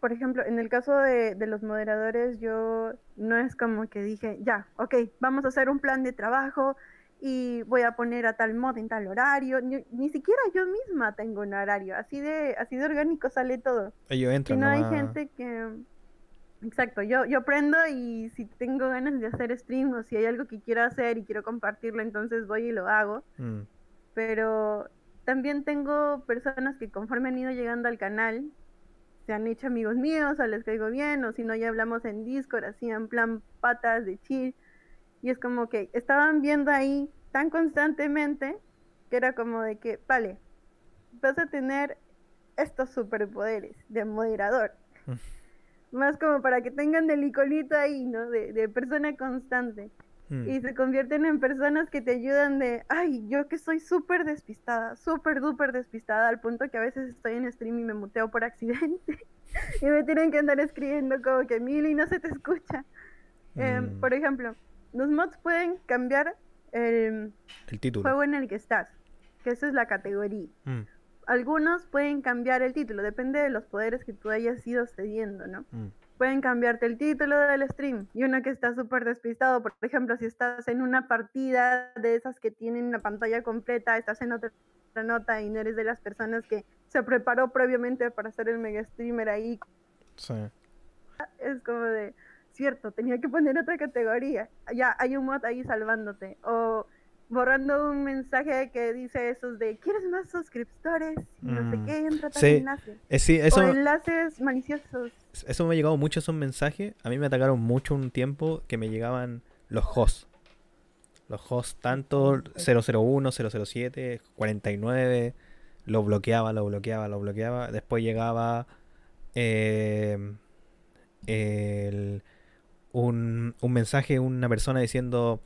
por ejemplo, en el caso de, de los moderadores, yo no es como que dije, ya, ok, vamos a hacer un plan de trabajo y voy a poner a tal mod en tal horario. Ni, ni siquiera yo misma tengo un horario, así de, así de orgánico sale todo. Ellos entran no hay nomás. gente que... Exacto, yo, yo prendo y si tengo ganas de hacer stream o si hay algo que quiero hacer y quiero compartirlo, entonces voy y lo hago. Mm. Pero también tengo personas que conforme han ido llegando al canal, se han hecho amigos míos, o les caigo bien, o si no, ya hablamos en Discord, así en plan patas de chill. Y es como que estaban viendo ahí tan constantemente que era como de que, vale, vas a tener estos superpoderes de moderador. Mm. Más como para que tengan el iconito ahí, ¿no? De, de persona constante. Mm. Y se convierten en personas que te ayudan de, ay, yo que soy súper despistada, súper duper despistada, al punto que a veces estoy en stream y me muteo por accidente. y me tienen que andar escribiendo como que mil y no se te escucha. Em, mm. por ejemplo, los mods pueden cambiar el, título. juego en el que estás, que esa es la categoría. Mm. Algunos pueden cambiar el título, depende de los poderes que tú hayas ido cediendo, ¿no? pueden cambiarte el título del stream. Y uno que está súper despistado, por ejemplo, si estás en una partida de esas que tienen una pantalla completa, estás en otra nota y no eres de las personas que se preparó previamente para hacer el mega streamer ahí. Sí. Es como de, cierto, tenía que poner otra categoría. Ya, hay un mod ahí salvándote. O borrando un mensaje que dice esos de ¿quieres más suscriptores? no sé mm. qué, entra tal enlace. Eh, o enlaces maliciosos. Eso me ha llegado mucho esos mensajes. A mí me atacaron mucho un tiempo que me llegaban los hosts. Los hosts tanto 001, 007, 49, lo bloqueaba, lo bloqueaba, lo bloqueaba. Después llegaba eh, un, un mensaje, una persona diciendo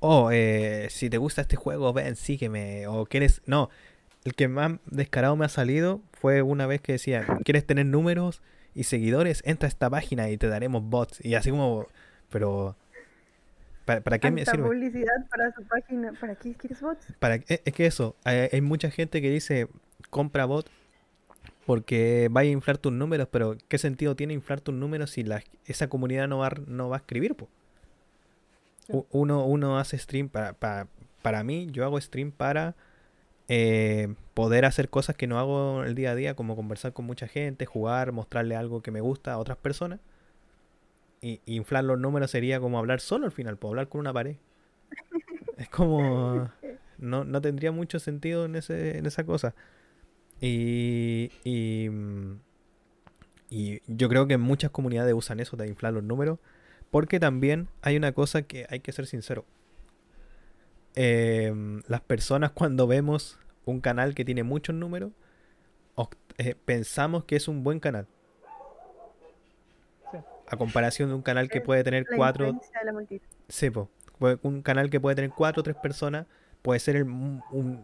oh, eh, si te gusta este juego, ven, sígueme, o quieres, no, el que más descarado me ha salido fue una vez que decía, ¿quieres tener números y seguidores? Entra a esta página y te daremos bots, y así como, pero... ¿Para, qué me sirve? publicidad para su página. ¿Para qué quieres bots? Para, es que eso, hay, mucha gente que dice, compra bot porque vaya a inflar tus números, pero ¿qué sentido tiene inflar tus números si la, esa comunidad no va, no va a escribir? pues uno, uno hace stream para, para, para mí, yo hago stream para eh, poder hacer cosas que no hago el día a día, como conversar con mucha gente, jugar, mostrarle algo que me gusta a otras personas. Y, inflar los números sería como hablar solo al final, puedo hablar con una pared. Es como... No, no tendría mucho sentido en, ese, en esa cosa. Y, y, y yo creo que muchas comunidades usan eso de inflar los números porque también hay una cosa que hay que ser sincero. Em, las personas cuando vemos un canal que tiene muchos números, eh, pensamos que es un buen canal. A comparación de un canal que puede tener cuatro... Sí, un canal que puede tener cuatro o tres personas puede ser el,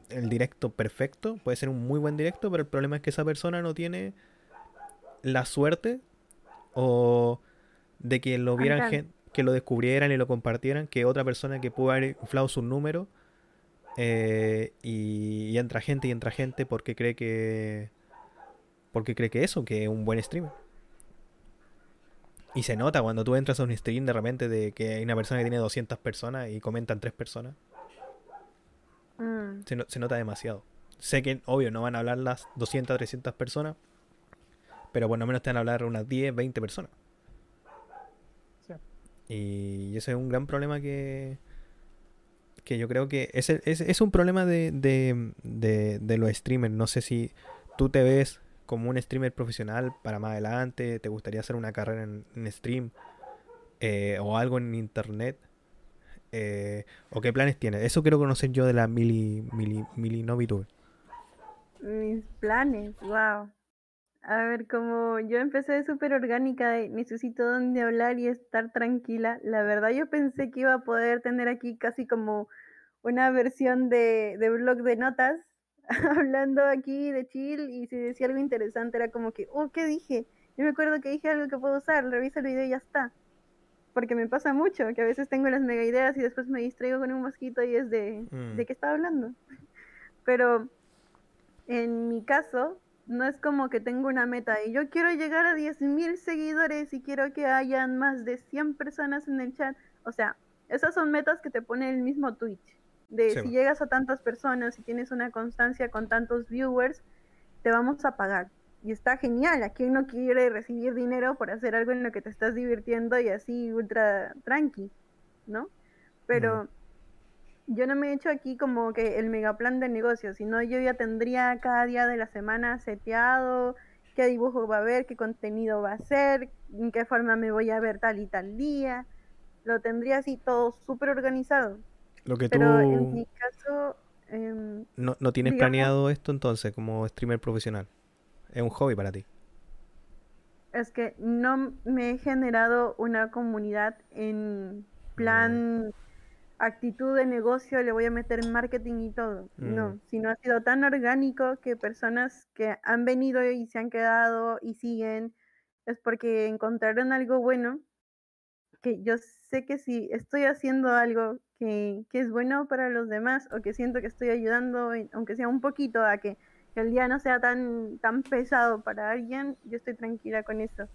el, directo perfecto, puede ser un muy buen directo, pero el problema es que esa persona no tiene la suerte o de que lo vieran, que lo descubrieran y lo compartieran, que otra persona que pudo haber inflado su número eh, y, entra gente y entra gente porque cree que porque cree que eso, que es un buen streamer. Y se nota cuando tú entras a un stream de repente de que hay una persona que tiene 200 personas y comentan tres personas. Mm. Se, se, nota demasiado. Sé que, obvio, no van a hablar las 200, 300 personas, pero por lo menos te van a hablar unas 10, 20 personas. Y ese es un gran problema que, que yo creo que es, es, es un problema de, de, los streamers. No sé si tú te ves como un streamer profesional para más adelante, te gustaría hacer una carrera en, stream eh, o algo en internet. Eh, ¿O qué planes tienes? Eso quiero conocer yo de la Mili, Mili, Mili Mis planes, wow. A ver, como yo empecé súper orgánica de necesito donde hablar y estar tranquila, la verdad yo pensé que iba a poder tener aquí casi como una versión de, de blog de notas, hablando aquí de chill y si decía algo interesante era como que, oh, ¿qué dije? Yo me acuerdo que dije algo que puedo usar, revisa el video y ya está. Porque me pasa mucho, que a veces tengo las mega ideas y después me distraigo con un mosquito y es de, ¿de mm. qué estaba hablando? Pero en mi caso, no es como que tengo una meta y yo quiero llegar a 10.000 seguidores y quiero que hayan más de 100 personas en el chat. O sea, esas son metas que te pone el mismo Twitch. De si llegas a tantas personas y tienes una constancia con tantos viewers, te vamos a pagar. Y está genial. ¿A quién no quiere recibir dinero por hacer algo en lo que te estás divirtiendo y así ultra tranqui? ¿No? Pero yo no me he hecho aquí como que el megaplan de negocio, sino yo ya tendría cada día de la semana seteado qué dibujo va a haber, qué contenido va a ser, en qué forma me voy a ver tal y tal día. Lo tendría así todo súper organizado. Lo que Pero en tú mi caso, em, no, no tienes digamos- planeado esto entonces como streamer profesional. Es un hobby para ti. es que no me he generado una comunidad en plan actitud de negocio, le voy a meter marketing y todo. No, Mm. sino ha sido tan orgánico que personas que han venido y se han quedado y siguen, es porque encontraron algo bueno, que yo sé que si estoy haciendo algo que, que es bueno para los demás o que siento que estoy ayudando, aunque sea un poquito, a que, que el día no sea tan, tan pesado para alguien, yo estoy tranquila con eso,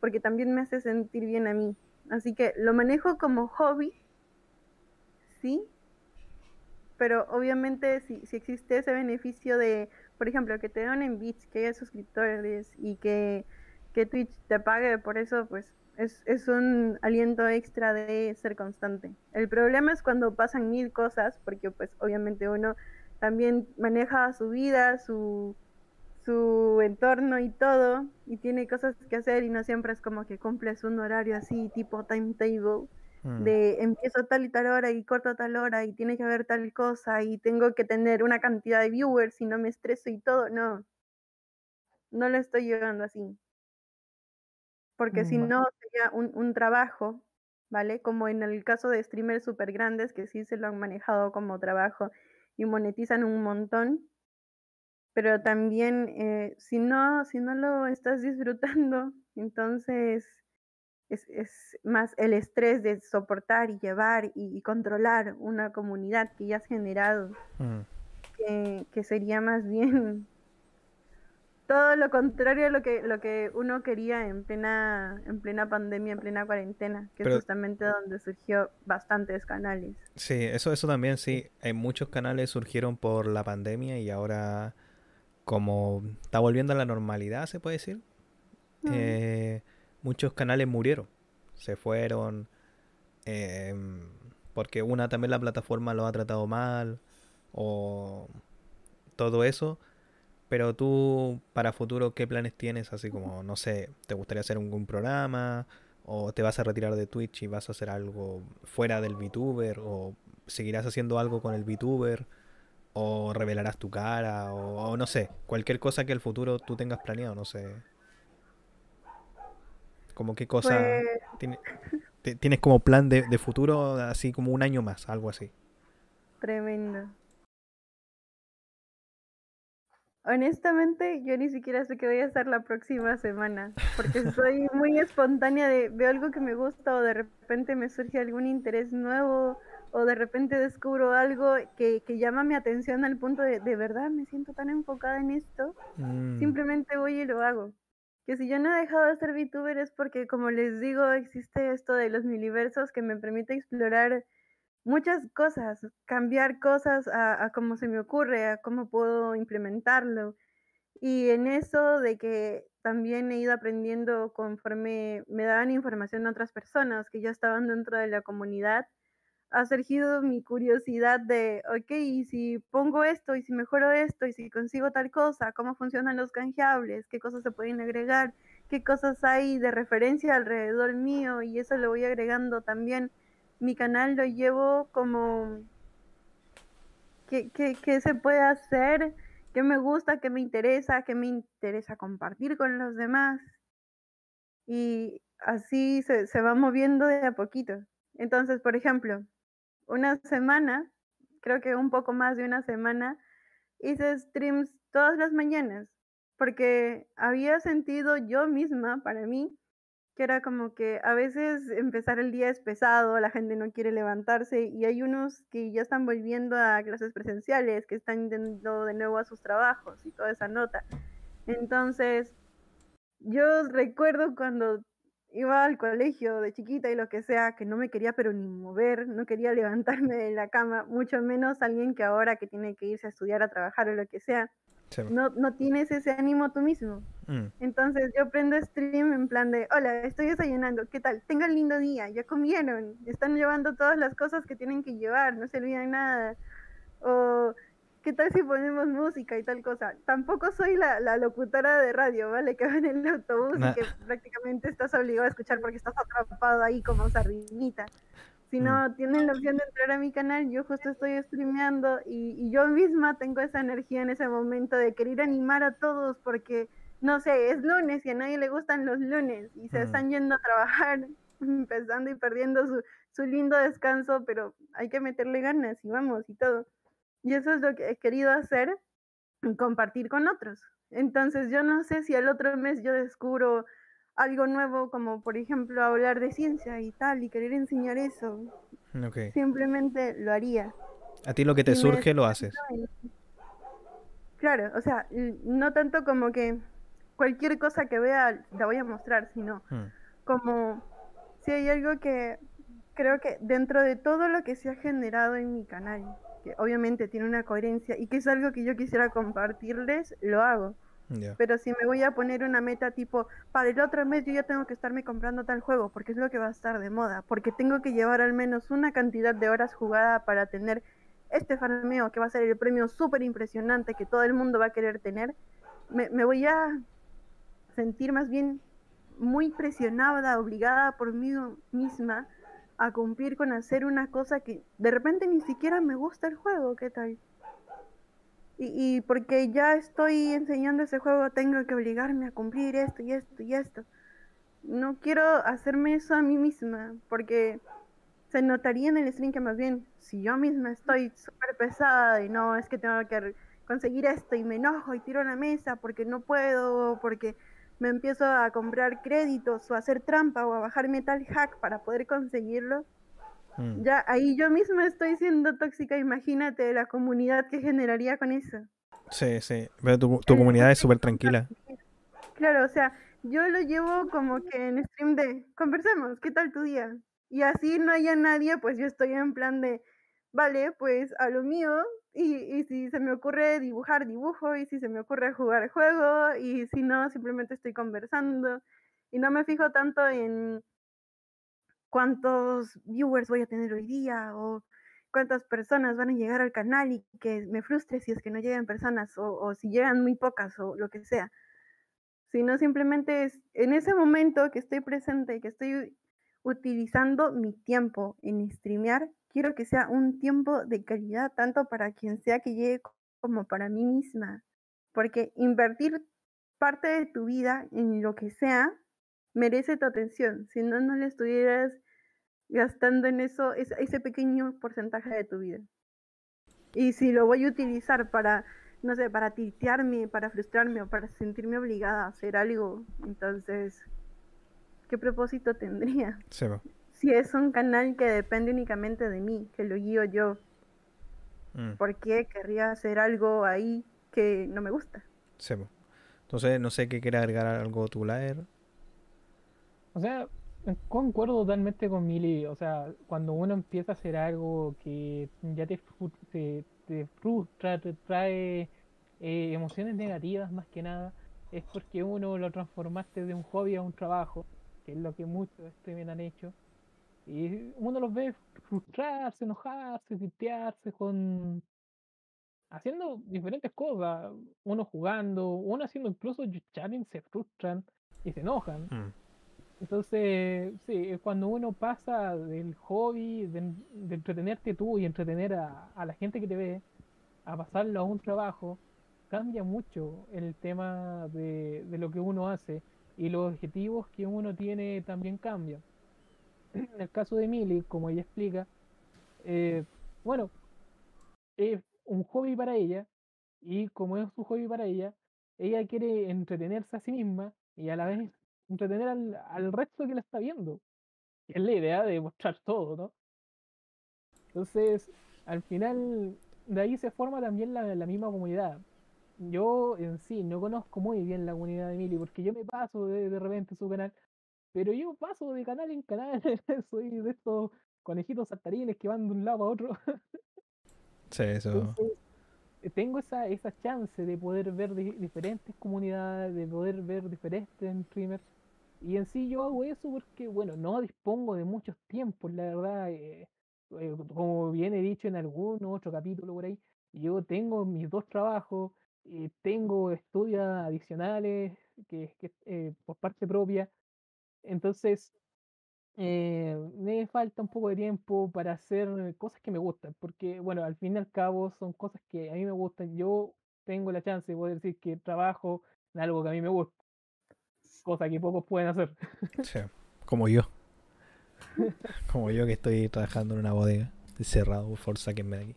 porque también me hace sentir bien a mí. Así que lo manejo como hobby, sí, pero obviamente si, si existe ese beneficio de, por ejemplo, que te donen bits, que haya suscriptores y que, que Twitch te pague por eso, pues es, es un aliento extra de ser constante. El problema es cuando pasan mil cosas, porque pues obviamente uno también maneja su vida, su, su entorno y todo, y tiene cosas que hacer y no siempre es como que cumples un horario así tipo timetable Mm. de empiezo a tal y tal hora y corto a tal hora y tiene que haber tal cosa y tengo que tener una cantidad de viewers y no me estreso y todo, no. No lo estoy llevando así. Porque si Mm. no sería un, un trabajo, ¿vale? Como en el caso de streamers súper grandes que sí se lo han manejado como trabajo y monetizan un montón. Pero también eh, si no, si no lo estás disfrutando, entonces es, es más el estrés de soportar y llevar y, y controlar una comunidad que ya has generado, Mm. que, que sería más bien todo lo contrario a lo que, lo que uno quería en plena, en plena pandemia, en plena cuarentena, que Pero- es justamente donde surgió bastantes canales. Sí, eso, eso también sí. Hay muchos canales surgieron por la pandemia y ahora como está volviendo a la normalidad, se puede decir. Mm. eh, muchos canales murieron, se fueron, em, porque una también la plataforma lo ha tratado mal o todo eso. Pero tú, para futuro, ¿qué planes tienes? Así como, no sé, ¿te gustaría hacer algún programa? ¿O te vas a retirar de Twitch y vas a hacer algo fuera del VTuber? ¿O seguirás haciendo algo con el VTuber? ¿O revelarás tu cara? O, o no sé, cualquier cosa que el futuro tú tengas planeado, no sé. Como qué cosa Pues, tiene- te- tienes como plan de, de futuro, así como un año más, algo así. tremendo. Honestamente, yo ni siquiera sé qué voy a hacer la próxima semana, porque soy muy espontánea de veo algo que me gusta o de repente me surge algún interés nuevo o de repente descubro algo que, que llama mi atención al punto de de verdad me siento tan enfocada en esto, Mm, simplemente voy y lo hago. Que si yo no he dejado de ser VTuber es porque, como les digo, existe esto de los miliversos que me permite explorar muchas cosas, cambiar cosas a, a cómo se me ocurre, a cómo puedo implementarlo. Y en eso de que también he ido aprendiendo conforme me daban información otras personas que ya estaban dentro de la comunidad, ha surgido mi curiosidad de, ok, y si pongo esto, y si mejoro esto, y si consigo tal cosa, cómo funcionan los canjeables, qué cosas se pueden agregar, qué cosas hay de referencia alrededor mío, y eso lo voy agregando también. Mi canal lo llevo como qué, qué, qué se puede hacer, qué me gusta, qué me interesa, qué me interesa compartir con los demás. Y así se, se va moviendo de a poquito. Entonces, por ejemplo, una semana, creo que un poco más de una semana, hice streams todas las mañanas, porque había sentido yo misma, para mí, que era como que a veces empezar el día es pesado, la gente no quiere levantarse y hay unos que ya están volviendo a clases presenciales, que están yendo de nuevo a sus trabajos y toda esa nota. Entonces, yo recuerdo cuando iba al colegio de chiquita y lo que sea, que no me quería pero ni mover, no quería levantarme de la cama, mucho menos alguien que ahora que tiene que irse a estudiar, a trabajar o lo que sea. Sí, no, no tienes ese ánimo tú mismo. Mm, Entonces yo prendo stream en plan de, hola, estoy desayunando, ¿qué tal? Tengan lindo día, ya comieron, están llevando todas las cosas que tienen que llevar, no se olviden nada. O, ¿qué tal si ponemos música y tal cosa? Tampoco soy la, la locutora de radio, ¿vale? Que va en el autobús Na- y que prácticamente estás obligado a escuchar porque estás atrapado ahí como sardinita. Si no tienen la opción de entrar a mi canal, yo justo estoy streameando y, y yo misma tengo esa energía en ese momento de querer animar a todos porque no sé, es lunes y a nadie le gustan los lunes y se Mm. están yendo a trabajar, empezando y perdiendo su, su lindo descanso, pero hay que meterle ganas y vamos y todo. Y eso es lo que he querido hacer, compartir con otros. Entonces yo no sé si el otro mes yo descubro algo nuevo, como por ejemplo hablar de ciencia y tal, y querer enseñar eso. ok. Simplemente lo haría. A ti lo que te surge lo haces. Claro, o sea, no tanto como que cualquier cosa que vea la voy a mostrar, sino Mm, como si hay algo que creo que dentro de todo lo que se ha generado en mi canal, que obviamente tiene una coherencia y que es algo que yo quisiera compartirles, lo hago. Pero si me voy a poner una meta tipo, para el otro mes yo ya tengo que estarme comprando tal juego, porque es lo que va a estar de moda, porque tengo que llevar al menos una cantidad de horas jugada para tener este farmeo que va a ser el premio súper impresionante que todo el mundo va a querer tener, me, me voy a sentir más bien muy presionada, obligada por mí misma a cumplir con hacer una cosa que de repente ni siquiera me gusta el juego, ¿qué tal? Y, y porque ya estoy enseñando ese juego, tengo que obligarme a cumplir esto y esto y esto. No quiero hacerme eso a mí misma, porque se notaría en el stream que más bien, si yo misma estoy súper pesada y no, es que tengo que conseguir esto y me enojo y tiro la mesa porque no puedo, porque me empiezo a comprar créditos o a hacer trampa o a bajarme tal hack para poder conseguirlo, Mm, ya ahí yo misma estoy siendo tóxica, imagínate la comunidad que generaría con eso. Sí, sí. Pero tu, tu comunidad es súper tranquila. Claro, o sea, yo lo llevo como que en stream de conversemos, ¿qué tal tu día? Y así no haya nadie, pues yo estoy en plan de, vale, pues a lo mío, y, si se me ocurre dibujar, dibujo, y si se me ocurre jugar, juego, y si no, simplemente estoy conversando, y no me fijo tanto en cuántos viewers voy a tener hoy día, o cuántas personas van a llegar al canal y que me frustre si es que no llegan personas, o, o si llegan muy pocas, o lo que sea sino simplemente es en ese momento que estoy presente, que estoy utilizando mi tiempo en streamear, quiero que sea un tiempo de calidad tanto para quien sea que llegue como para mí misma, porque invertir parte de tu vida en lo que sea merece tu atención, si no, no le estuvieras gastando en eso ese, pequeño porcentaje de tu vida. Y si lo voy a utilizar para no sé, para tiltearme, para frustrarme o para sentirme obligada a hacer algo. Entonces, ¿qué propósito tendría? Po. Si es un canal que depende únicamente de mí, que lo guío yo, Mm, ¿por qué querría hacer algo ahí que no me gusta? sí. Entonces, no sé qué quiere agregar algo tu laer. O sea, concuerdo totalmente con Mili. O sea, cuando uno empieza a hacer algo que ya te, te frustra, te trae eh, emociones negativas más que nada, es porque uno lo transformaste de un hobby a un trabajo, que es lo que muchos streamers han hecho. Y uno los ve frustrarse, enojarse, sitiarse con haciendo diferentes cosas, uno jugando, uno haciendo incluso challenge, se frustran y se enojan. Mm, Entonces, sí, es cuando uno pasa del hobby, de, de entretenerte tú y entretener a, a la gente que te ve, a pasarlo a un trabajo, cambia mucho el tema de, de lo que uno hace y los objetivos que uno tiene también cambian. En el caso de Millie, como ella explica, eh, bueno, es un hobby para ella y como es su hobby para ella, ella quiere entretenerse a sí misma y a la vez entretener al, al resto que la está viendo. Es la idea de mostrar todo, ¿no? Entonces, al final, de ahí se forma también la, la misma comunidad. Yo en sí no conozco muy bien la comunidad de Mili porque yo me paso de, de repente su canal, pero yo paso de canal en canal, soy de estos conejitos saltarines que van de un lado a otro. sí, eso. Entonces, eh, tengo esa, esa chance de poder ver diferentes comunidades, de poder ver diferentes streamers. Y en sí yo hago eso porque, bueno, no dispongo de muchos tiempos, la verdad. Eh, eh, como bien he dicho en algún otro capítulo por ahí, yo tengo mis dos trabajos, eh, tengo estudios adicionales que, que por parte propia. Entonces, eh, me falta un poco de tiempo para hacer cosas que me gustan, porque, bueno, al fin y al cabo son cosas que a mí me gustan. Yo tengo la chance de poder decir que trabajo en algo que a mí me gusta, cosa que pocos pueden hacer. Sí, como yo. como yo que estoy trabajando en una bodega, cerrado, por favor, sáquenme de aquí.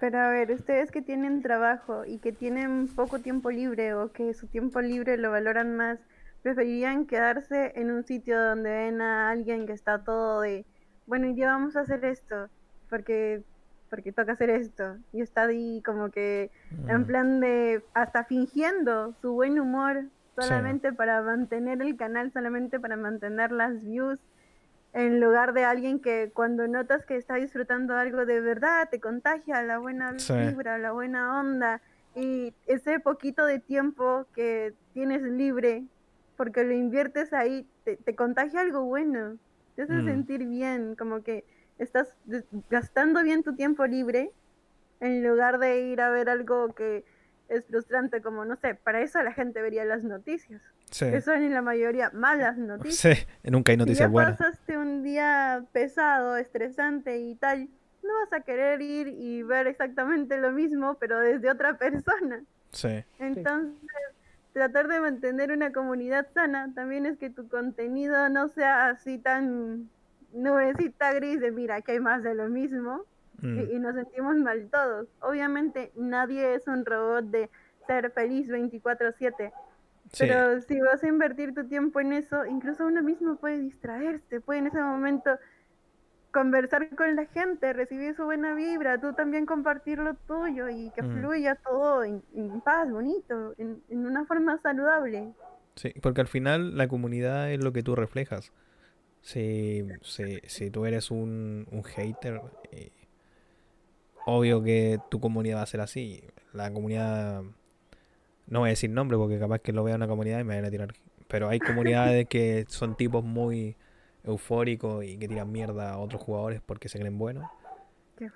Pero a ver, ustedes que tienen trabajo y que tienen poco tiempo libre o que su tiempo libre lo valoran más, preferirían quedarse en un sitio donde ven a alguien que está todo de, bueno, y ya vamos a hacer esto, porque porque toca hacer esto. Y está ahí como que en mm. plan de hasta fingiendo su buen humor solamente para mantener el canal, solamente para mantener las views, en lugar de alguien que cuando notas que está disfrutando algo de verdad, te contagia la buena vibra, la buena onda. Y ese poquito de tiempo que tienes libre porque lo inviertes ahí, te, contagia algo bueno, te hace mm. sentir bien, como que estás gastando bien tu tiempo libre en lugar de ir a ver algo que es frustrante, como no sé, para eso la gente vería las noticias. Sí. Que son en la mayoría malas noticias. Sí, nunca hay noticias si buenas. pasaste un día pesado, estresante y tal, no vas a querer ir y ver exactamente lo mismo, pero desde otra persona. Sí. Entonces, tratar de mantener una comunidad sana también es que tu contenido no sea así tan nubecita gris de mira que hay más de lo mismo mm. y, nos sentimos mal todos. Obviamente nadie es un robot de ser feliz 24/7. Pero si vas a invertir tu tiempo en eso, incluso uno mismo puede distraerse, puede en ese momento conversar con la gente, recibir su buena vibra, tú también compartir lo tuyo y que mm. fluya todo en, paz, bonito, en, una forma saludable. Sí, porque al final la comunidad es lo que tú reflejas. Si, si, tú eres un, un hater, eh, obvio que tu comunidad va a ser así. La comunidad, no voy a decir nombre porque capaz que lo vea una comunidad y me van a tirar. Pero hay comunidades que son tipos muy eufórico y que tiran mierda a otros jugadores porque se creen buenos.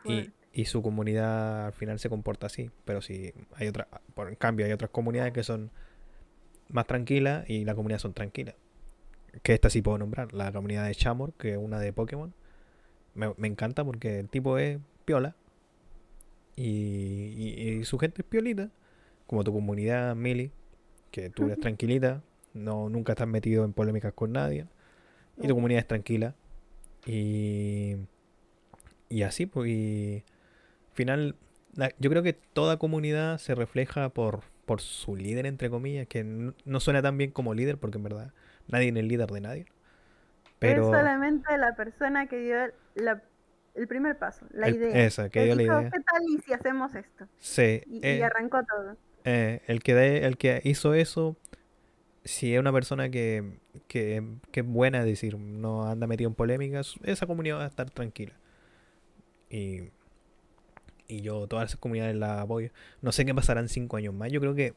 Y, y, su comunidad al final se comporta así. Pero si hay otra, por en cambio hay otras comunidades que son más tranquilas y la comunidad son tranquilas. Que esta sí puedo nombrar, la comunidad de Chamor, que es una de Pokémon. Me, encanta porque el tipo es piola. Y, y, su gente es piolita. Como tu comunidad, Mili, que tú eres tranquilita, no, nunca estás metido en polémicas con nadie y tu comunidad es tranquila. Y, y así, pues, y al final, yo creo que toda comunidad se refleja por, por su líder, entre comillas, que no, suena tan bien como líder, porque en verdad nadie es el líder de nadie. Pero... Es solamente la persona que dio el primer paso, la idea. Esa, que dio la idea. ¿Qué tal y si hacemos esto? Sí. Y, y eh, arrancó todo. Eh, el, que el que hizo eso si es una persona que, que, es buena, es decir, no anda metido en polémicas, esa comunidad va a estar tranquila. Y, y yo todas esas comunidades las apoyo. No sé qué pasará en cinco años más. Yo creo que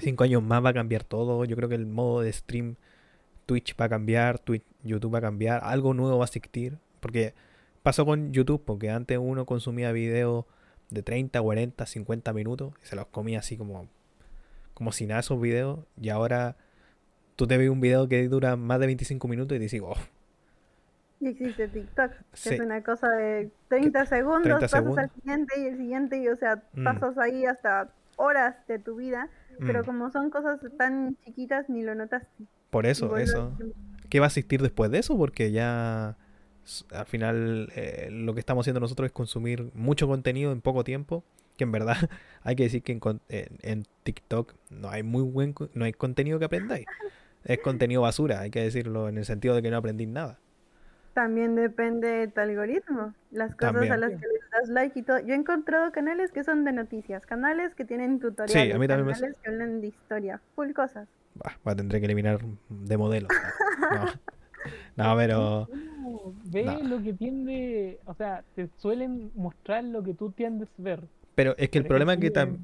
cinco años más va a cambiar todo. Yo creo que el modo de stream Twitch va a cambiar, Twitch, YouTube va a cambiar, algo nuevo va a existir. Porque pasó con YouTube, porque antes uno consumía videos de 30, 40, 50 minutos y se los comía así como, como si nada esos videos. Y ahora tú te ves un video que dura más de 25 minutos y dices, oh. Y existe TikTok, que es una cosa de 30 segundos, pasas al siguiente y el siguiente, y o sea, mm. pasas ahí hasta horas de tu vida, pero mm. como son cosas tan chiquitas, ni lo notaste. Por eso, eso. ¿Qué va a existir después de eso? Porque ya al final eh, lo que estamos haciendo nosotros es consumir mucho contenido en poco tiempo que en verdad hay que decir que en, en, TikTok no hay muy buen no hay contenido que aprendáis es contenido basura, hay que decirlo, en el sentido de que no aprendí nada. También depende de tu algoritmo, las cosas a las que das like y todo. Yo he encontrado canales que son de noticias, canales que tienen tutoriales, canales que hablan de historia, full cosas. Bah, tendré que eliminar de modelo. No, pero... ve lo que tiende, o sea, te suelen mostrar lo que tú tiendes a ver. Pero es que el Por problema es que tam-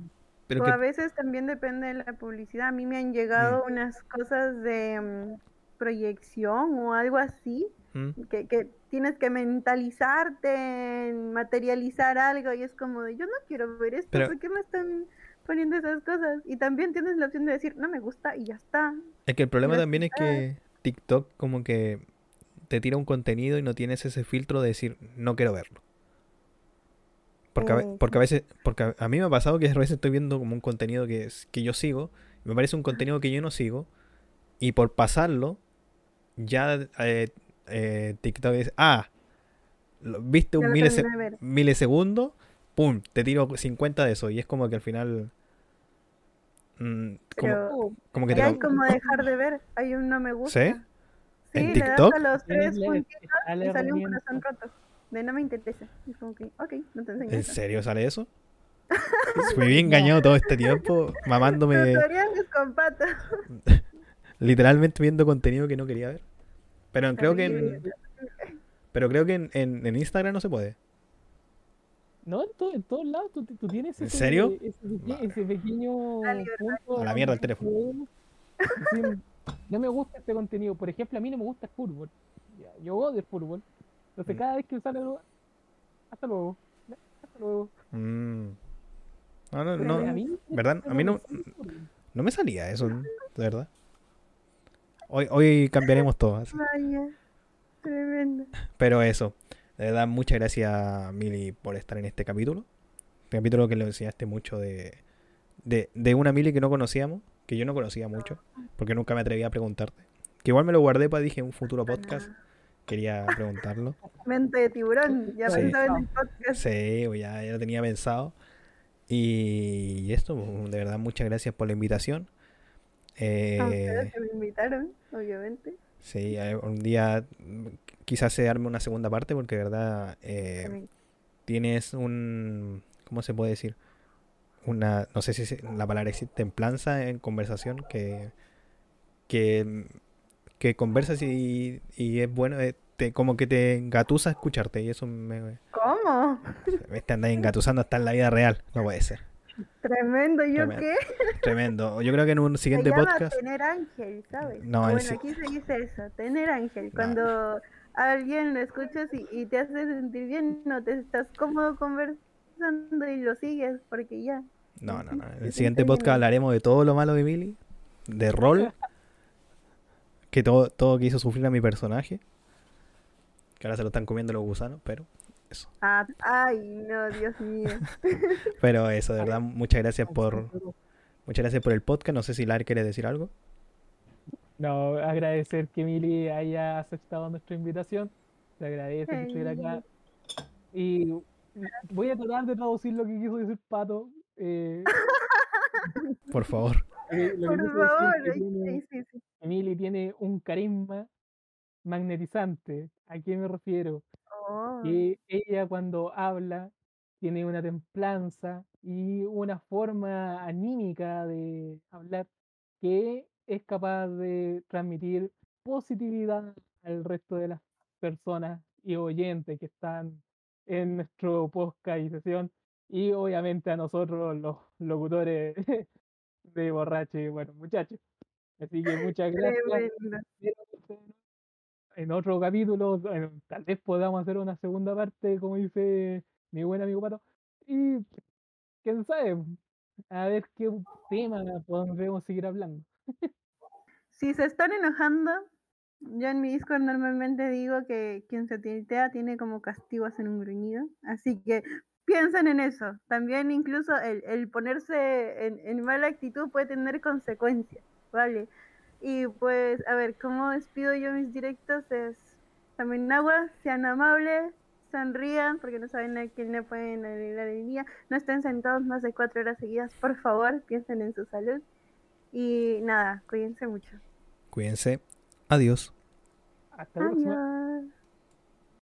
pero O que a veces también depende de la publicidad. A mí me han llegado unas cosas de mm, proyección o algo así, ¿Mm? que, que tienes que mentalizarte, en materializar algo y es como de, yo no quiero ver esto, Pero- ¿por qué me están poniendo esas cosas? Y también tienes la opción de decir, no me gusta y ya está. Es que el problema también es que TikTok como que te tira un contenido y no tienes ese filtro de decir no quiero verlo. Porque a, ve- Eh, porque a veces, porque a, a mí me ha pasado que a veces estoy viendo como un contenido que, es, que yo sigo, me parece un contenido que yo no sigo, y por pasarlo, ya eh, eh, TikTok dice, ah, lo- viste un milise- milisegundo, pum, te tiro 50 de eso, y es como que al final... mm, como, Pero como que te ya lo- hay como dejar de ver, hay un no me gusta. ¿Sí? Sí, ¿En le das TikTok? a los tres puntitos y sale un corazón roto. De no me interesa. Y es como que, ok, no te enseño ¿En eso. serio sale eso? Fui bien engañado todo este tiempo, mamándome, Tutoriales con patas. literalmente viendo contenido que no quería ver. Pero creo que en, pero creo que en, en- en Instagram no se puede. No, en, todo- en todos lados tú, tú tienes ¿En ese, serio? ese, pequeño La libertad. punto A la mierda el teléfono. no me gusta este contenido. Por ejemplo, a mí no me gusta el fútbol. Yo odio el fútbol. Entonces Mm. cada vez que sale algo, hasta luego. Hasta luego. Mm. No, no, a mí, ¿verdad? A mí no, no me salía eso, de verdad. Hoy, hoy cambiaremos todo. así. Vaya, tremendo. Pero eso, de verdad, muchas gracias, Mili, por estar en este capítulo. Un capítulo que le enseñaste mucho de, de, de una Mili que no conocíamos, que yo no conocía mucho, porque nunca me atreví a preguntarte. Que igual me lo guardé para, dije, en un futuro podcast. Quería preguntarlo. Mente de tiburón, ya Sí. pensaba en el podcast. Sí, ya, ya lo tenía pensado. Y esto, de verdad, muchas gracias por la invitación. A ustedes Eh, que me invitaron, obviamente. sí, eh, un día quizás se arme una segunda parte porque de verdad eh, tienes un, ¿cómo se puede decir? Una, no sé si la palabra existe, templanza en conversación que, que, que conversas y, y es bueno, eh, te, como que te engatusa escucharte y eso me, ¿Cómo? me te andas engatusando hasta en la vida real, no puede ser. Tremendo, ¿yo Tremendo. qué? Tremendo. Yo creo que en un Se siguiente llama podcast, tener ángel, ¿sabes? No, bueno, sí- aquí se dice eso, tener ángel. Cuando alguien lo escuchas y, y te hace sentir bien, no te estás cómodo conversando y lo sigues porque ya. no, no, no. En el siguiente podcast hablaremos de todo lo malo de Billy, de rol, que todo, todo que hizo sufrir a mi personaje, que ahora se lo están comiendo los gusanos, pero eso. Ah, ay, no, Dios mío. Pero eso, de verdad, muchas gracias por, muchas gracias por el podcast. No sé si Lar quiere decir algo. No, agradecer que Mili haya aceptado nuestra invitación. Te agradece que estuviera acá. Y voy a tratar de traducir lo que quiso decir Pato. eh, Por favor. Eh, Por favor. que ay, tiene- sí, sí, tiene un carisma magnetizante. ¿A qué me refiero? Oh, Que ella cuando habla tiene una templanza y una forma anímica de hablar que es capaz de transmitir positividad al resto de las personas y oyentes que están en nuestro podcast y sesión y obviamente a nosotros los locutores de borracho y bueno muchachos. Así que muchas gracias. En otro capítulo, en- tal vez podamos hacer una segunda parte, como dice mi buen amigo Pato. Y quién sabe, a ver qué tema podemos seguir hablando. Si se están enojando, yo en mi Discord normalmente digo que quien se tiltea tiene como castigo hacer un gruñido. Así que piensen en eso. También incluso el, el ponerse en, en mala actitud puede tener consecuencias, ¿vale? Y pues, a ver, ¿cómo despido yo mis directos? Es, tomen agua, sean amables, sonrían, porque no saben a quién le pueden alegrar el día. No estén sentados más de cuatro horas seguidas, por favor, piensen en su salud. Y nada, cuídense mucho. Cuídense. Adiós. Hasta. Adiós.